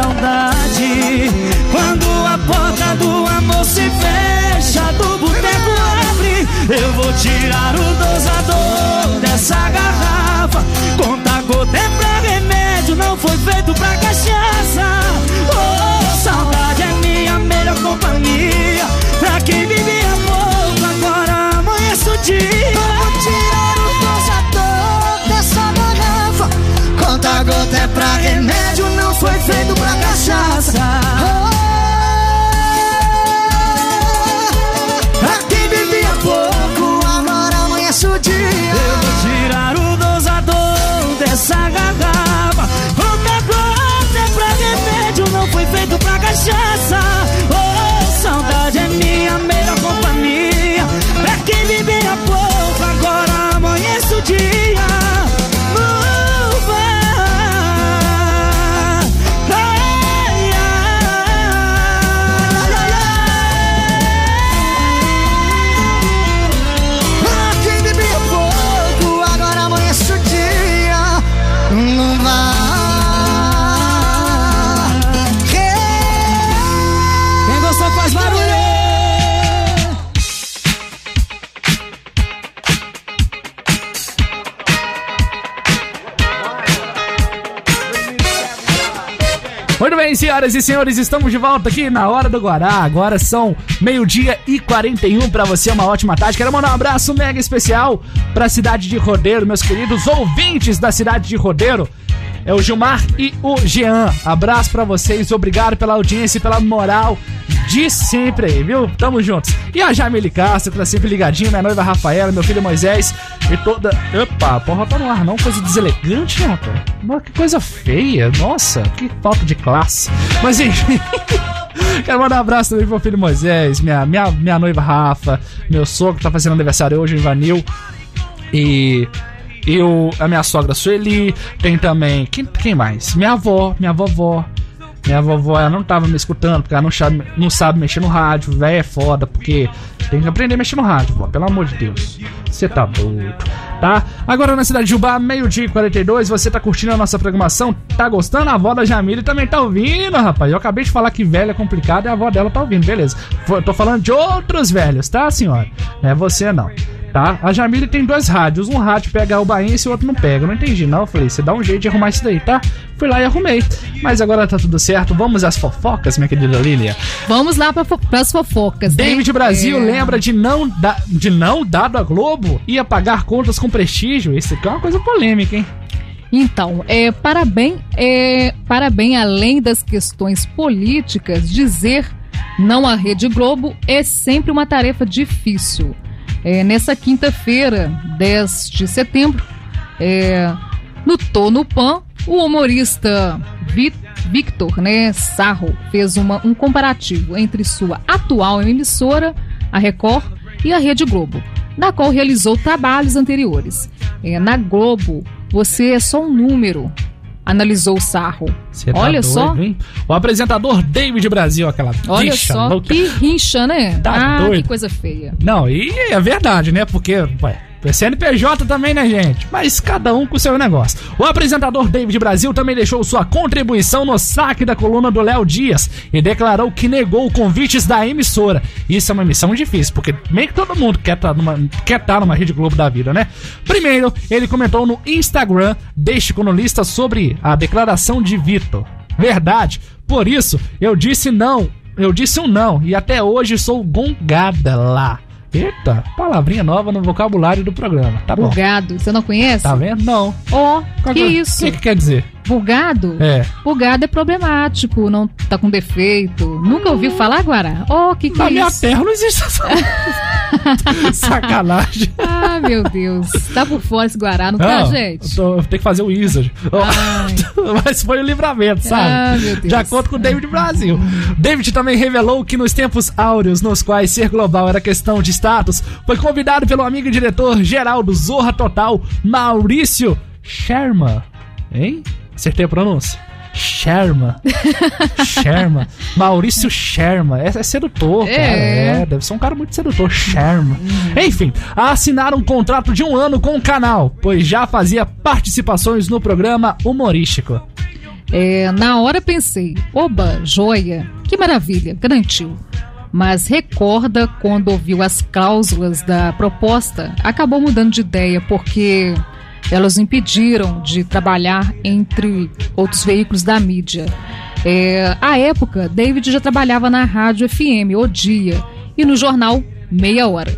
saudade. Quando a porta do amor se fecha, do boteco abre. Eu vou tirar o dosador dessa garrafa. Conta gota é pra remédio, não foi feito pra cachaça. Oh, saudade é minha melhor companhia. Pra quem vivia pouco, agora amanhece o dia. Vou tirar o dosador dessa garrafa. Conta gota é pra remédio, foi feito pra cachaça. Bem, senhoras e senhores, estamos de volta aqui na Hora do Guará. Agora são meio-dia e 41 para você, uma ótima tarde. Quero mandar um abraço mega especial para a cidade de Rodeiro, meus queridos ouvintes da cidade de Rodeiro. É o Gilmar e o Jean. Abraço para vocês, obrigado pela audiência e pela moral de sempre aí, viu? Tamo juntos. E a Jamile Castro, que tá sempre ligadinho, minha noiva Rafaela, meu filho Moisés e toda. Opa, porra, tá no ar não, coisa deselegante, né, rapaz? Nossa, que coisa feia, nossa, que falta de classe. Mas enfim. Quero mandar um abraço também pro meu filho Moisés, minha, minha, minha noiva Rafa, meu sogro que tá fazendo aniversário hoje, o Ivanil. E eu, a minha sogra Sueli, tem também. Quem, quem mais? Minha avó, minha vovó. Minha vovó ela não tava me escutando, porque ela não sabe, não sabe mexer no rádio. Véi é foda, porque tem que aprender a mexer no rádio, vó, pelo amor de Deus. Você tá doido, tá? Agora na cidade de Ubá, meio-dia e 42, você tá curtindo a nossa programação? Tá gostando? A avó da Jamile também tá ouvindo, rapaz. Eu acabei de falar que velho é complicado e a avó dela tá ouvindo, beleza. Tô falando de outros velhos, tá, senhora? Não é você não. Tá? A Jamile tem dois rádios. Um rádio pega o baense e o outro não pega. Eu não entendi, não. Eu falei, você dá um jeito de arrumar isso daí, tá? Fui lá e arrumei. Mas agora tá tudo certo. Vamos às fofocas, minha querida Lilia. Vamos lá pra, pras fofocas. né? David Brasil É. lembra de não, da, de não dado a Globo ia pagar contas com prestígio. Isso aqui é uma coisa polêmica, hein? Então, é, parabéns, é, parabéns, além das questões políticas, dizer não à Rede Globo é sempre uma tarefa difícil. É, nessa quinta-feira, 10 de setembro, é, no Tô no Pan, o humorista Vi- Victor né, Sarro fez uma- um comparativo entre sua atual emissora, a Record, e a Rede Globo, na qual realizou trabalhos anteriores. É, na Globo, você é só um número, analisou o Sarro. Tá Olha doido, só, hein? O apresentador David Brasil, aquela olha bicha só, louca. que rincha, né? Tá ah, doido. que coisa feia. Não, e é verdade, né? Porque, ué, CNPJ também, né, gente? Mas cada um com o seu negócio. O apresentador David Brasil também deixou sua contribuição no saque da coluna do Léo Dias e declarou que negou convites da emissora. Isso é uma missão difícil, porque meio que todo mundo quer estar numa, quer tá numa Rede Globo da vida, né? Primeiro, ele comentou no Instagram deste colunista sobre a declaração de Vitor. Verdade. Por isso, eu disse não. Eu disse um não. E até hoje sou gongada lá. Eita, palavrinha nova no vocabulário do programa. Tá bom. Bugado, você não conhece? Tá vendo? Não. Ó, Qual que é- isso? O que, que quer dizer? Bugado? É. Bugado é problemático, não tá com defeito. Nunca ouviu falar, Guará? Ó, que que Na é minha isso? terra não existe essa. Sacanagem. Ah, meu Deus. Tá por fora esse Guará, não tá, Não, gente? Eu, tô- eu tenho que fazer o Wizard. Mas foi o livramento, sabe? Ah, meu Deus. De acordo com o David Brasil. David também revelou que nos tempos áureos nos quais ser global era questão de status, foi convidado pelo amigo e diretor geral do Zorra Total, Maurício Sherman. Hein? Acertei a pronúncia? Sherman. Sherman. Maurício Sherman. É, é sedutor, cara. É. É, deve ser um cara muito sedutor. Sherman. Enfim, a assinar um contrato de um ano com o canal, pois já fazia participações no programa humorístico. É, na hora pensei, oba, joia, que maravilha, garantiu. Mas recorda quando ouviu as cláusulas da proposta, acabou mudando de ideia porque elas impediram de trabalhar entre outros veículos da mídia. É, à época, David já trabalhava na rádio FM O Dia e no jornal Meia Hora.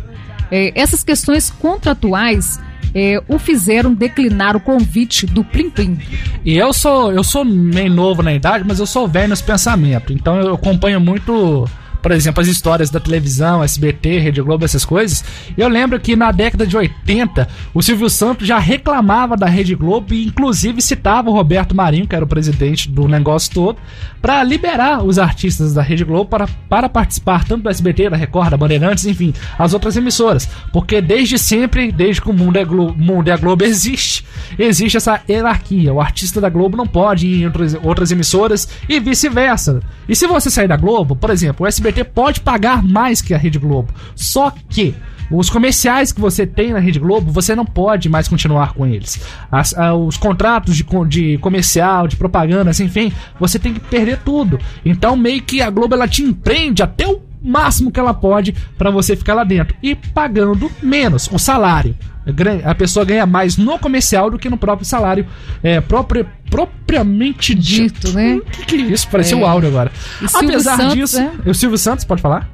É, essas questões contratuais é, o fizeram declinar o convite do Plim Plim. E eu sou, eu sou meio novo na idade, mas eu sou velho nos pensamentos. Então eu acompanho muito, por exemplo, as histórias da televisão, SBT, Rede Globo, essas coisas. Eu lembro que na década de 80, o Silvio Santos já reclamava da Rede Globo e inclusive citava o Roberto Marinho, que era o presidente do negócio todo, para liberar os artistas da Rede Globo para, para participar tanto do SBT, da Record, da Bandeirantes, enfim, as outras emissoras. Porque desde sempre, desde que o mundo é Globo, mundo é Globo existe, existe essa hierarquia. O artista da Globo não pode ir em outras, outras emissoras e vice-versa. E se você sair da Globo, por exemplo, o SBT pode pagar mais que a Rede Globo. Só que os comerciais que você tem na Rede Globo, você não pode mais continuar com eles. As- ah, os contratos de, de comercial, de propaganda, assim, enfim, você tem que perder tudo. Então, meio que a Globo ela te empreende até o máximo que ela pode pra você ficar lá dentro e pagando menos o salário. A pessoa ganha mais no comercial do que no próprio salário é, próprio, propriamente dito, né? O que, que é isso? Pareceu É. o áudio agora. Apesar Santos, disso, né? o Silvio Santos, pode falar?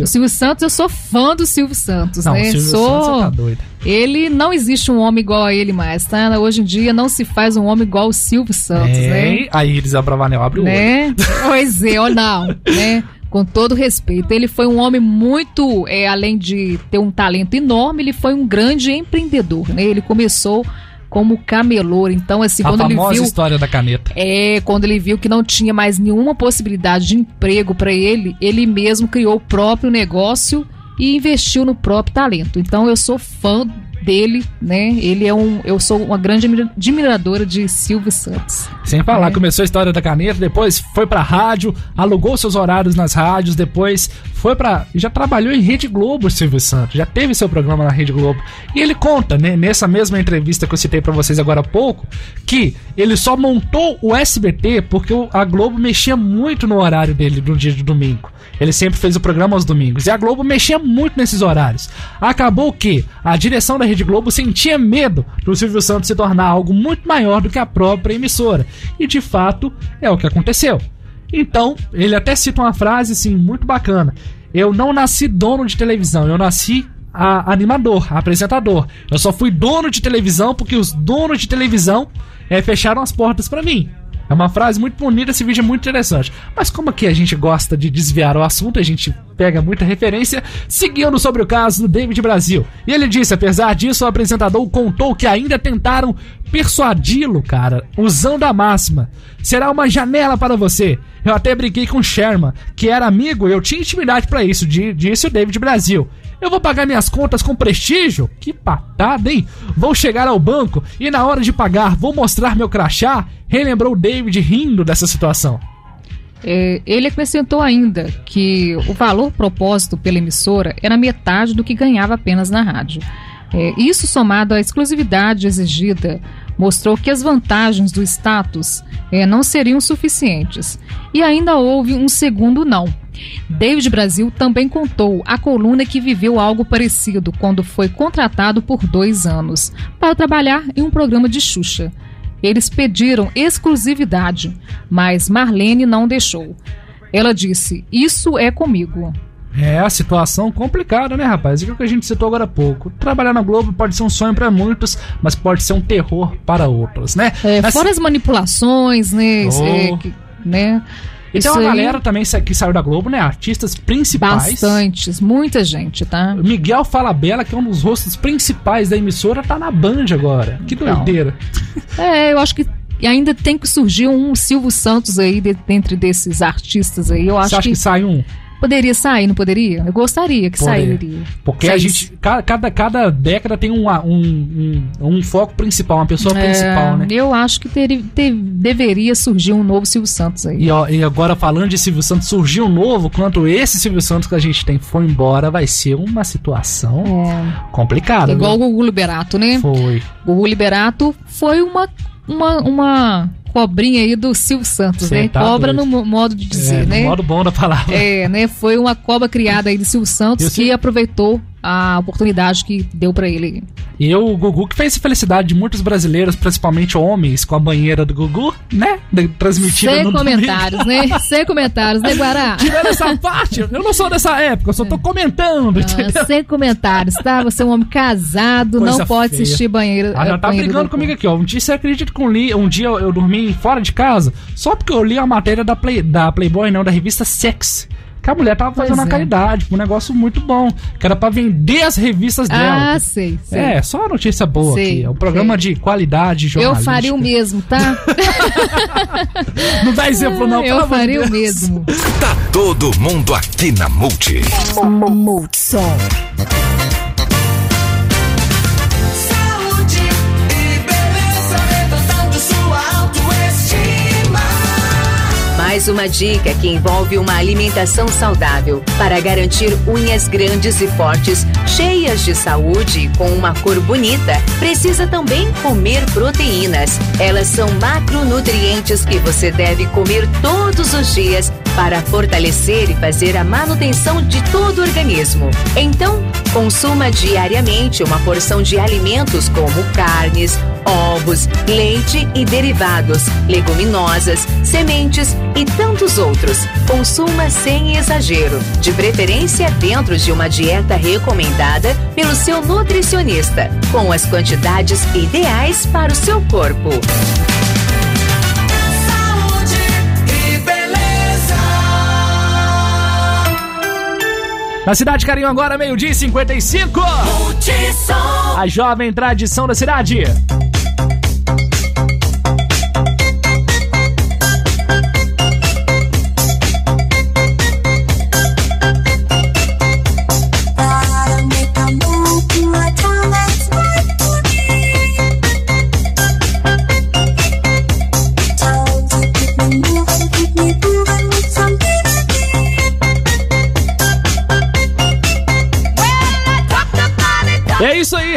O Silvio Santos, eu sou fã do Silvio Santos, Não, né? o Silvio sou... Santos tá doido. Ele não existe um homem igual a ele mais, tá? Hoje em dia não se faz um homem igual o Silvio Santos, né? É, Aí eles Abravanel abre o olho. né? Pois é, ou não, né? Com todo respeito, ele foi um homem muito, é, além de ter um talento enorme, ele foi um grande empreendedor, né? Ele começou como camelô, então assim, A quando ele famosa viu história da caneta. é, quando ele viu que não tinha mais nenhuma possibilidade de emprego para ele, ele mesmo criou o próprio negócio e investiu no próprio talento. Então eu sou fã dele, né? Ele é um. Eu sou uma grande admira- admiradora de Silvio Santos. Sem falar, É. começou a história da caneta, depois foi pra rádio, alugou seus horários nas rádios, depois foi pra. já trabalhou em Rede Globo, Silvio Santos, já teve seu programa na Rede Globo. E ele conta, né, nessa mesma entrevista que eu citei pra vocês agora há pouco, que ele só montou o SBT porque a Globo mexia muito no horário dele no dia de domingo. Ele sempre fez o programa aos domingos. E a Globo mexia muito nesses horários. Acabou que a direção da Rede Globo sentia medo do Silvio Santos se tornar algo muito maior do que a própria emissora. E de fato é o que aconteceu. Então, ele até cita uma frase assim muito bacana. Eu não nasci dono de televisão, eu nasci a- animador, apresentador. Eu só fui dono de televisão porque os donos de televisão eh, fecharam as portas pra mim. É uma frase muito bonita, esse vídeo é muito interessante. Mas como aqui a gente gosta de desviar o assunto, a gente pega muita referência, seguindo sobre o caso do David Brasil. E ele disse, apesar disso, o apresentador contou que ainda tentaram persuadi-lo, cara, usando a máxima. Será uma janela para você. Eu até brinquei com o Sherman, que era amigo e eu tinha intimidade pra isso, di- disse o David Brasil. Eu vou pagar minhas contas com prestígio? Que patada, hein? Vou chegar ao banco e na hora de pagar vou mostrar meu crachá? Relembrou o David rindo dessa situação. É, ele acrescentou ainda que o valor proposto pela emissora era metade do que ganhava apenas na rádio. É, isso somado à exclusividade exigida mostrou que as vantagens do status é, não seriam suficientes. E ainda houve um segundo não. David Brasil também contou a coluna que viveu algo parecido quando foi contratado por dois anos para trabalhar em um programa de Xuxa. Eles pediram exclusividade, mas Marlene não deixou. Ela disse: Isso é comigo. É, a situação complicada, né, rapaz? Aquilo que a gente citou agora há pouco. Trabalhar na Globo pode ser um sonho pra muitos, mas pode ser um terror para outros, né? É, Mas- fora as manipulações, né? Oh. é, que- né? E tem Isso uma aí- galera também que saiu da Globo, né? Artistas principais. Bastantes, muita gente, tá? Miguel Falabella, que é um dos rostos principais da emissora, tá na Band agora. Que Então. doideira. É, eu acho que ainda tem que surgir um Silvio Santos aí de- dentre desses artistas aí. Eu acho Você acha que, sai um? Poderia sair, não poderia? Eu gostaria que Poder. sairia. Porque a gente. ca- Cada, cada década tem um, um, um, um foco principal, uma pessoa É, principal, né? Eu acho que teria, te- deveria surgir um novo Silvio Santos aí. E, ó, e agora falando de Silvio Santos, surgiu um novo, quanto esse Silvio Santos que a gente tem foi embora, vai ser uma situação complicada. É. Igual viu? o Gugu Liberato, né? Foi. Gugu Liberato foi uma, uma, uma cobrinha aí do Silvio Santos, Cê né? tá Cobra doido. no mo- modo de dizer, É, né? no modo bom da palavra. É, né? Foi uma cobra criada aí de Silvio Santos Eu sei- que aproveitou a oportunidade que deu pra ele. E o Gugu, que fez a felicidade de muitos brasileiros, principalmente homens, com a banheira do Gugu, né? Transmitida Sem no comentários, domingo. né? Sem comentários, né, Guará? Tirando essa parte, eu não sou dessa época, eu só tô comentando? Ah, sem comentários, tá? Você é um homem casado, Coisa não pode feia. assistir banheiro. Ela já tá brigando do- comigo aqui, ó. Um dia você acredita que um, li, um dia eu, eu dormi fora de casa só porque eu li a matéria da, Play, da Playboy, não, da revista Sex. Que a mulher tava fazendo Pois uma é. caridade, um negócio muito bom. Que era pra vender as revistas dela. Ah, sei, sei. É, só notícia boa Sei, aqui. É um programa de qualidade Eu jornalística. faria o mesmo, tá? Não dá exemplo, não, Eu faria o mesmo. Tá todo mundo aqui na Multi. Multissom. Mais uma dica que envolve uma alimentação saudável para garantir unhas grandes e fortes, cheias de saúde e com uma cor bonita. Precisa também comer proteínas. Elas são macronutrientes que você deve comer todos os dias para fortalecer e fazer a manutenção de todo o organismo. Então, consuma diariamente uma porção de alimentos como carnes, ovos, leite e derivados, leguminosas, sementes e tantos outros. Consuma sem exagero, de preferência dentro de uma dieta recomendada pelo seu nutricionista, com as quantidades ideais para o seu corpo. Na cidade Carinho agora, meio-dia e 55. Multissom. A jovem tradição da cidade.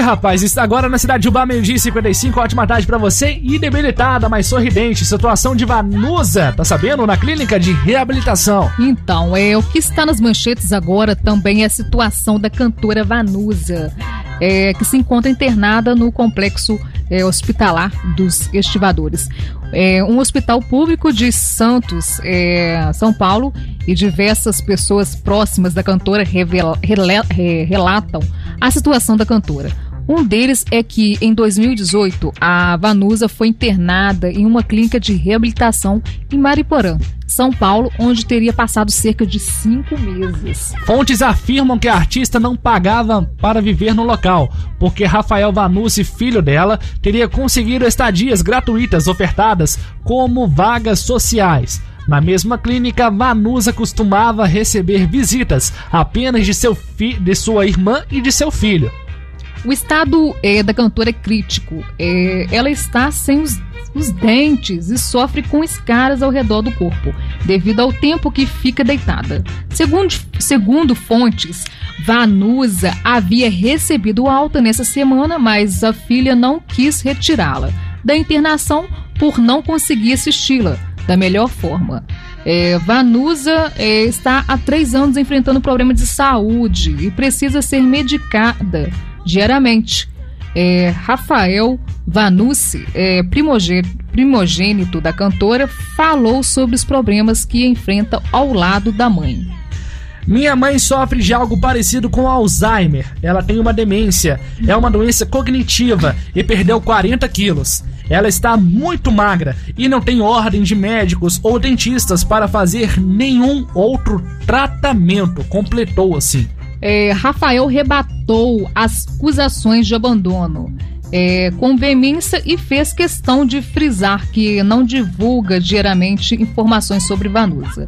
Rapaz, está agora na cidade de Ubá, meio-dia e 55. Ótima tarde pra você. E debilitada, mas sorridente. Situação de Vanusa, tá sabendo? Na clínica de reabilitação. Então, é o que está nas manchetes agora também é a situação da cantora Vanusa, é, que se encontra internada no complexo é, hospitalar dos estivadores. É, um hospital público de Santos, é, São Paulo, e diversas pessoas próximas da cantora revela- rele- é, relatam a situação da cantora. Um deles é que, em 2018, a Vanusa foi internada em uma clínica de reabilitação em Mariporã, São Paulo, onde teria passado cerca de cinco meses. Fontes afirmam que a artista não pagava para viver no local, porque Rafael Vanucci, filho dela, teria conseguido estadias gratuitas ofertadas como vagas sociais. Na mesma clínica, Vanusa costumava receber visitas apenas de, seu de sua irmã e de seu filho. O estado eh, da cantora é crítico. Eh, ela está sem os, os dentes e sofre com escaras ao redor do corpo, devido ao tempo que fica deitada. Segundo, segundo fontes, Vanusa havia recebido alta nessa semana, mas a filha não quis retirá-la da internação por não conseguir assisti-la da melhor forma. É, Vanusa é, está há três anos enfrentando problemas de saúde e precisa ser medicada diariamente. É, Rafael Vanucci, é, primogê- primogênito da cantora, falou sobre os problemas que enfrenta ao lado da mãe. Minha mãe sofre de algo parecido com Alzheimer. Ela tem uma demência, é uma doença cognitiva e perdeu 40 quilos. Ela está muito magra e não tem ordem de médicos ou dentistas para fazer nenhum outro tratamento. Completou assim. É, Rafael rebatou as acusações de abandono é, com veemência e fez questão de frisar que não divulga diariamente informações sobre Vanusa,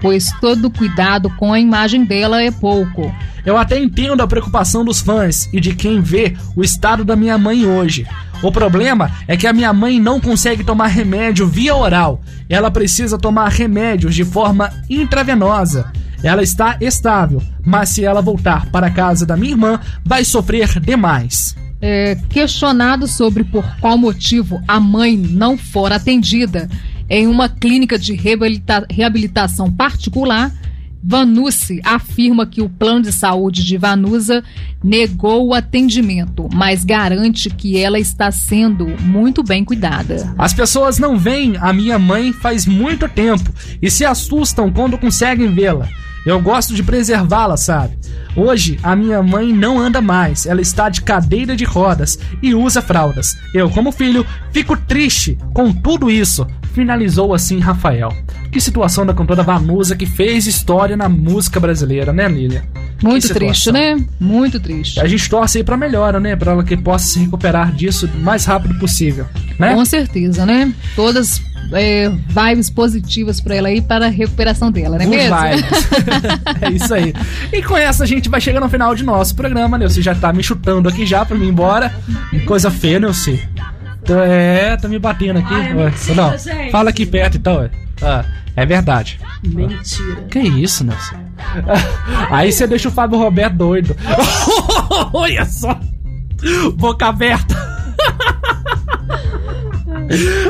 pois todo cuidado com a imagem dela é pouco. Eu até entendo a preocupação dos fãs e de quem vê o estado da minha mãe hoje. O problema é que a minha mãe não consegue tomar remédio via oral. Ela precisa tomar remédios de forma intravenosa. Ela está estável, mas se ela voltar para a casa da minha irmã, vai sofrer demais. É, questionado sobre por qual motivo a mãe não for atendida em uma clínica de reabilita- reabilitação particular, Vanucci afirma que o plano de saúde de Vanusa negou o atendimento, mas garante que ela está sendo muito bem cuidada. As pessoas não veem a minha mãe faz muito tempo e se assustam quando conseguem vê-la. Eu gosto de preservá-la, sabe? Hoje a minha mãe não anda mais, ela está de cadeira de rodas e usa fraldas. Eu, como filho, fico triste com tudo isso. Finalizou assim Rafael. Que situação da cantora Vanusa que fez história na música brasileira, né, Lilia? Muito Que triste, né? Muito triste. A gente torce aí pra melhora, né? Pra ela que possa se recuperar disso o mais rápido possível, né? Com certeza, né? Todas é, vibes positivas pra ela aí para a recuperação dela, né Good mesmo? vibes. é isso aí. E com essa a gente vai chegando ao final de nosso programa, né? Você já tá me chutando aqui já pra mim ir embora. Que coisa feia, né, você? É, tá me batendo aqui. Ai, é mentira, não, gente. fala aqui perto então, ué. Ah, é verdade. Mentira. Que isso, Nelson? Aí você deixa o Fábio Roberto doido. Olha só! Boca aberta.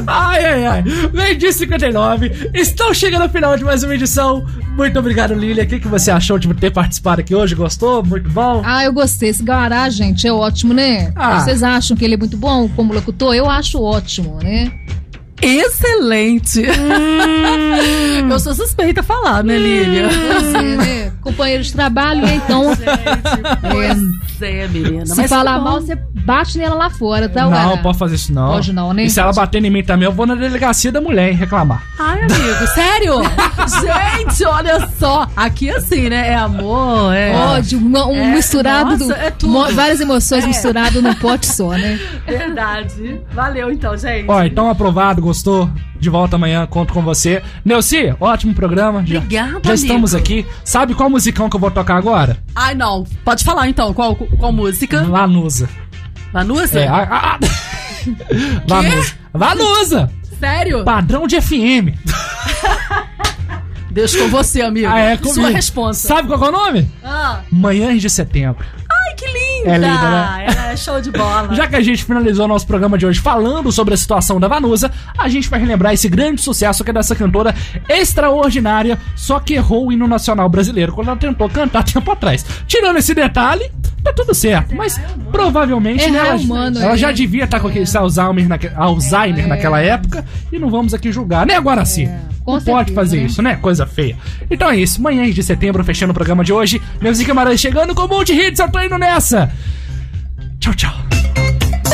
Ai, ai, ai. Meio-dia e 59. Estão chegando ao final de mais uma edição. Muito obrigado, Lilia. O que, que você achou de ter participado aqui hoje? Gostou? Muito bom? Ah, eu gostei. Esse Gará, gente, é ótimo, né? Ah. Vocês acham que ele é muito bom como locutor? Eu acho ótimo, né? Excelente! Eu sou suspeita a falar, né, Lívia? Pois é, né? Companheiro de trabalho? Então. Pois é, menina. Se mas falar mal, você bate nela lá fora, tá, não, Gará? pode fazer isso não. Pode não, né? E se ela bater em mim também, eu vou na delegacia da mulher, hein, reclamar. Ai, amigo, sério? Gente, olha só. Aqui assim, né? É amor, é. Ódio, um, um É, misturado nossa, do. é tudo. várias emoções É. misturadas num pote só, né? Verdade. Valeu então, gente. Ó, então aprovado, gostou? De volta amanhã, conto com você. Neuci, ótimo programa. Já, Obrigada, já amigo. estamos aqui. Sabe qual musicão que eu vou tocar agora? Ai, não. Pode falar então. Qual, qual música? Lanusa. Vanusa? É, a, a, a... Vanusa. Vanusa! Sério? Padrão de FM. Deixa com você, amigo. Ah, é comigo. Sua resposta. Sabe qual é o nome? Ah. Manhãs de Setembro. Ai, que lindo! É linda, né? É show de bola. Já que a gente finalizou nosso programa de hoje falando sobre a situação da Vanusa, a gente vai relembrar esse grande sucesso que é dessa cantora extraordinária, só que errou o hino nacional brasileiro quando ela tentou cantar tempo atrás. Tirando esse detalhe, tá tudo certo, mas provavelmente né, ela, é humano, ela é. já devia estar com aquele Alzheimer, naque- Alzheimer naquela época e não vamos aqui julgar, né, agora sim. com não pode certeza, fazer né? isso, né? Coisa feia. Então é isso, manhã de setembro, fechando o programa de hoje. Meus Guimarães chegando com um monte de hits, eu tô indo nessa. Tchau, tchau.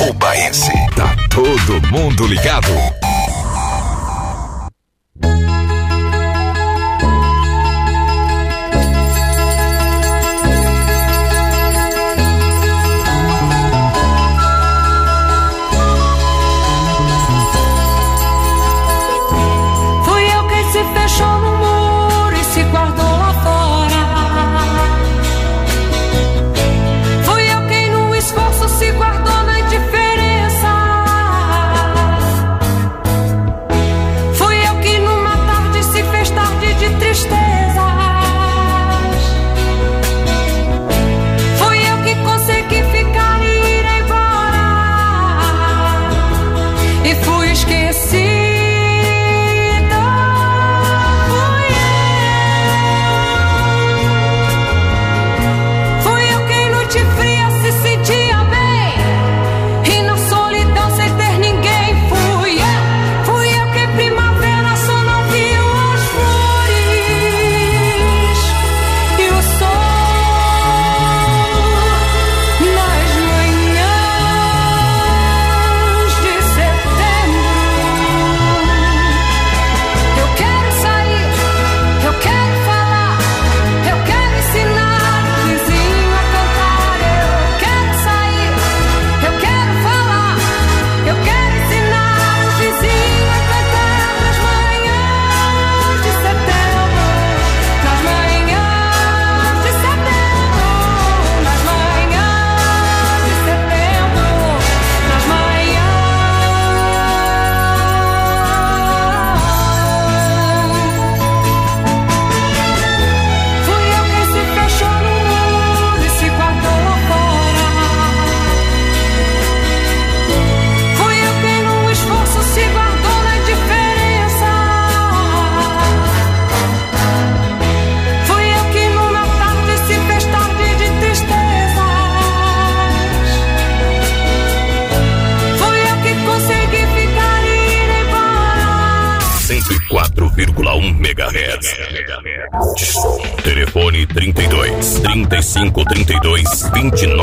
O Baense. Tá todo mundo ligado. 35 32 29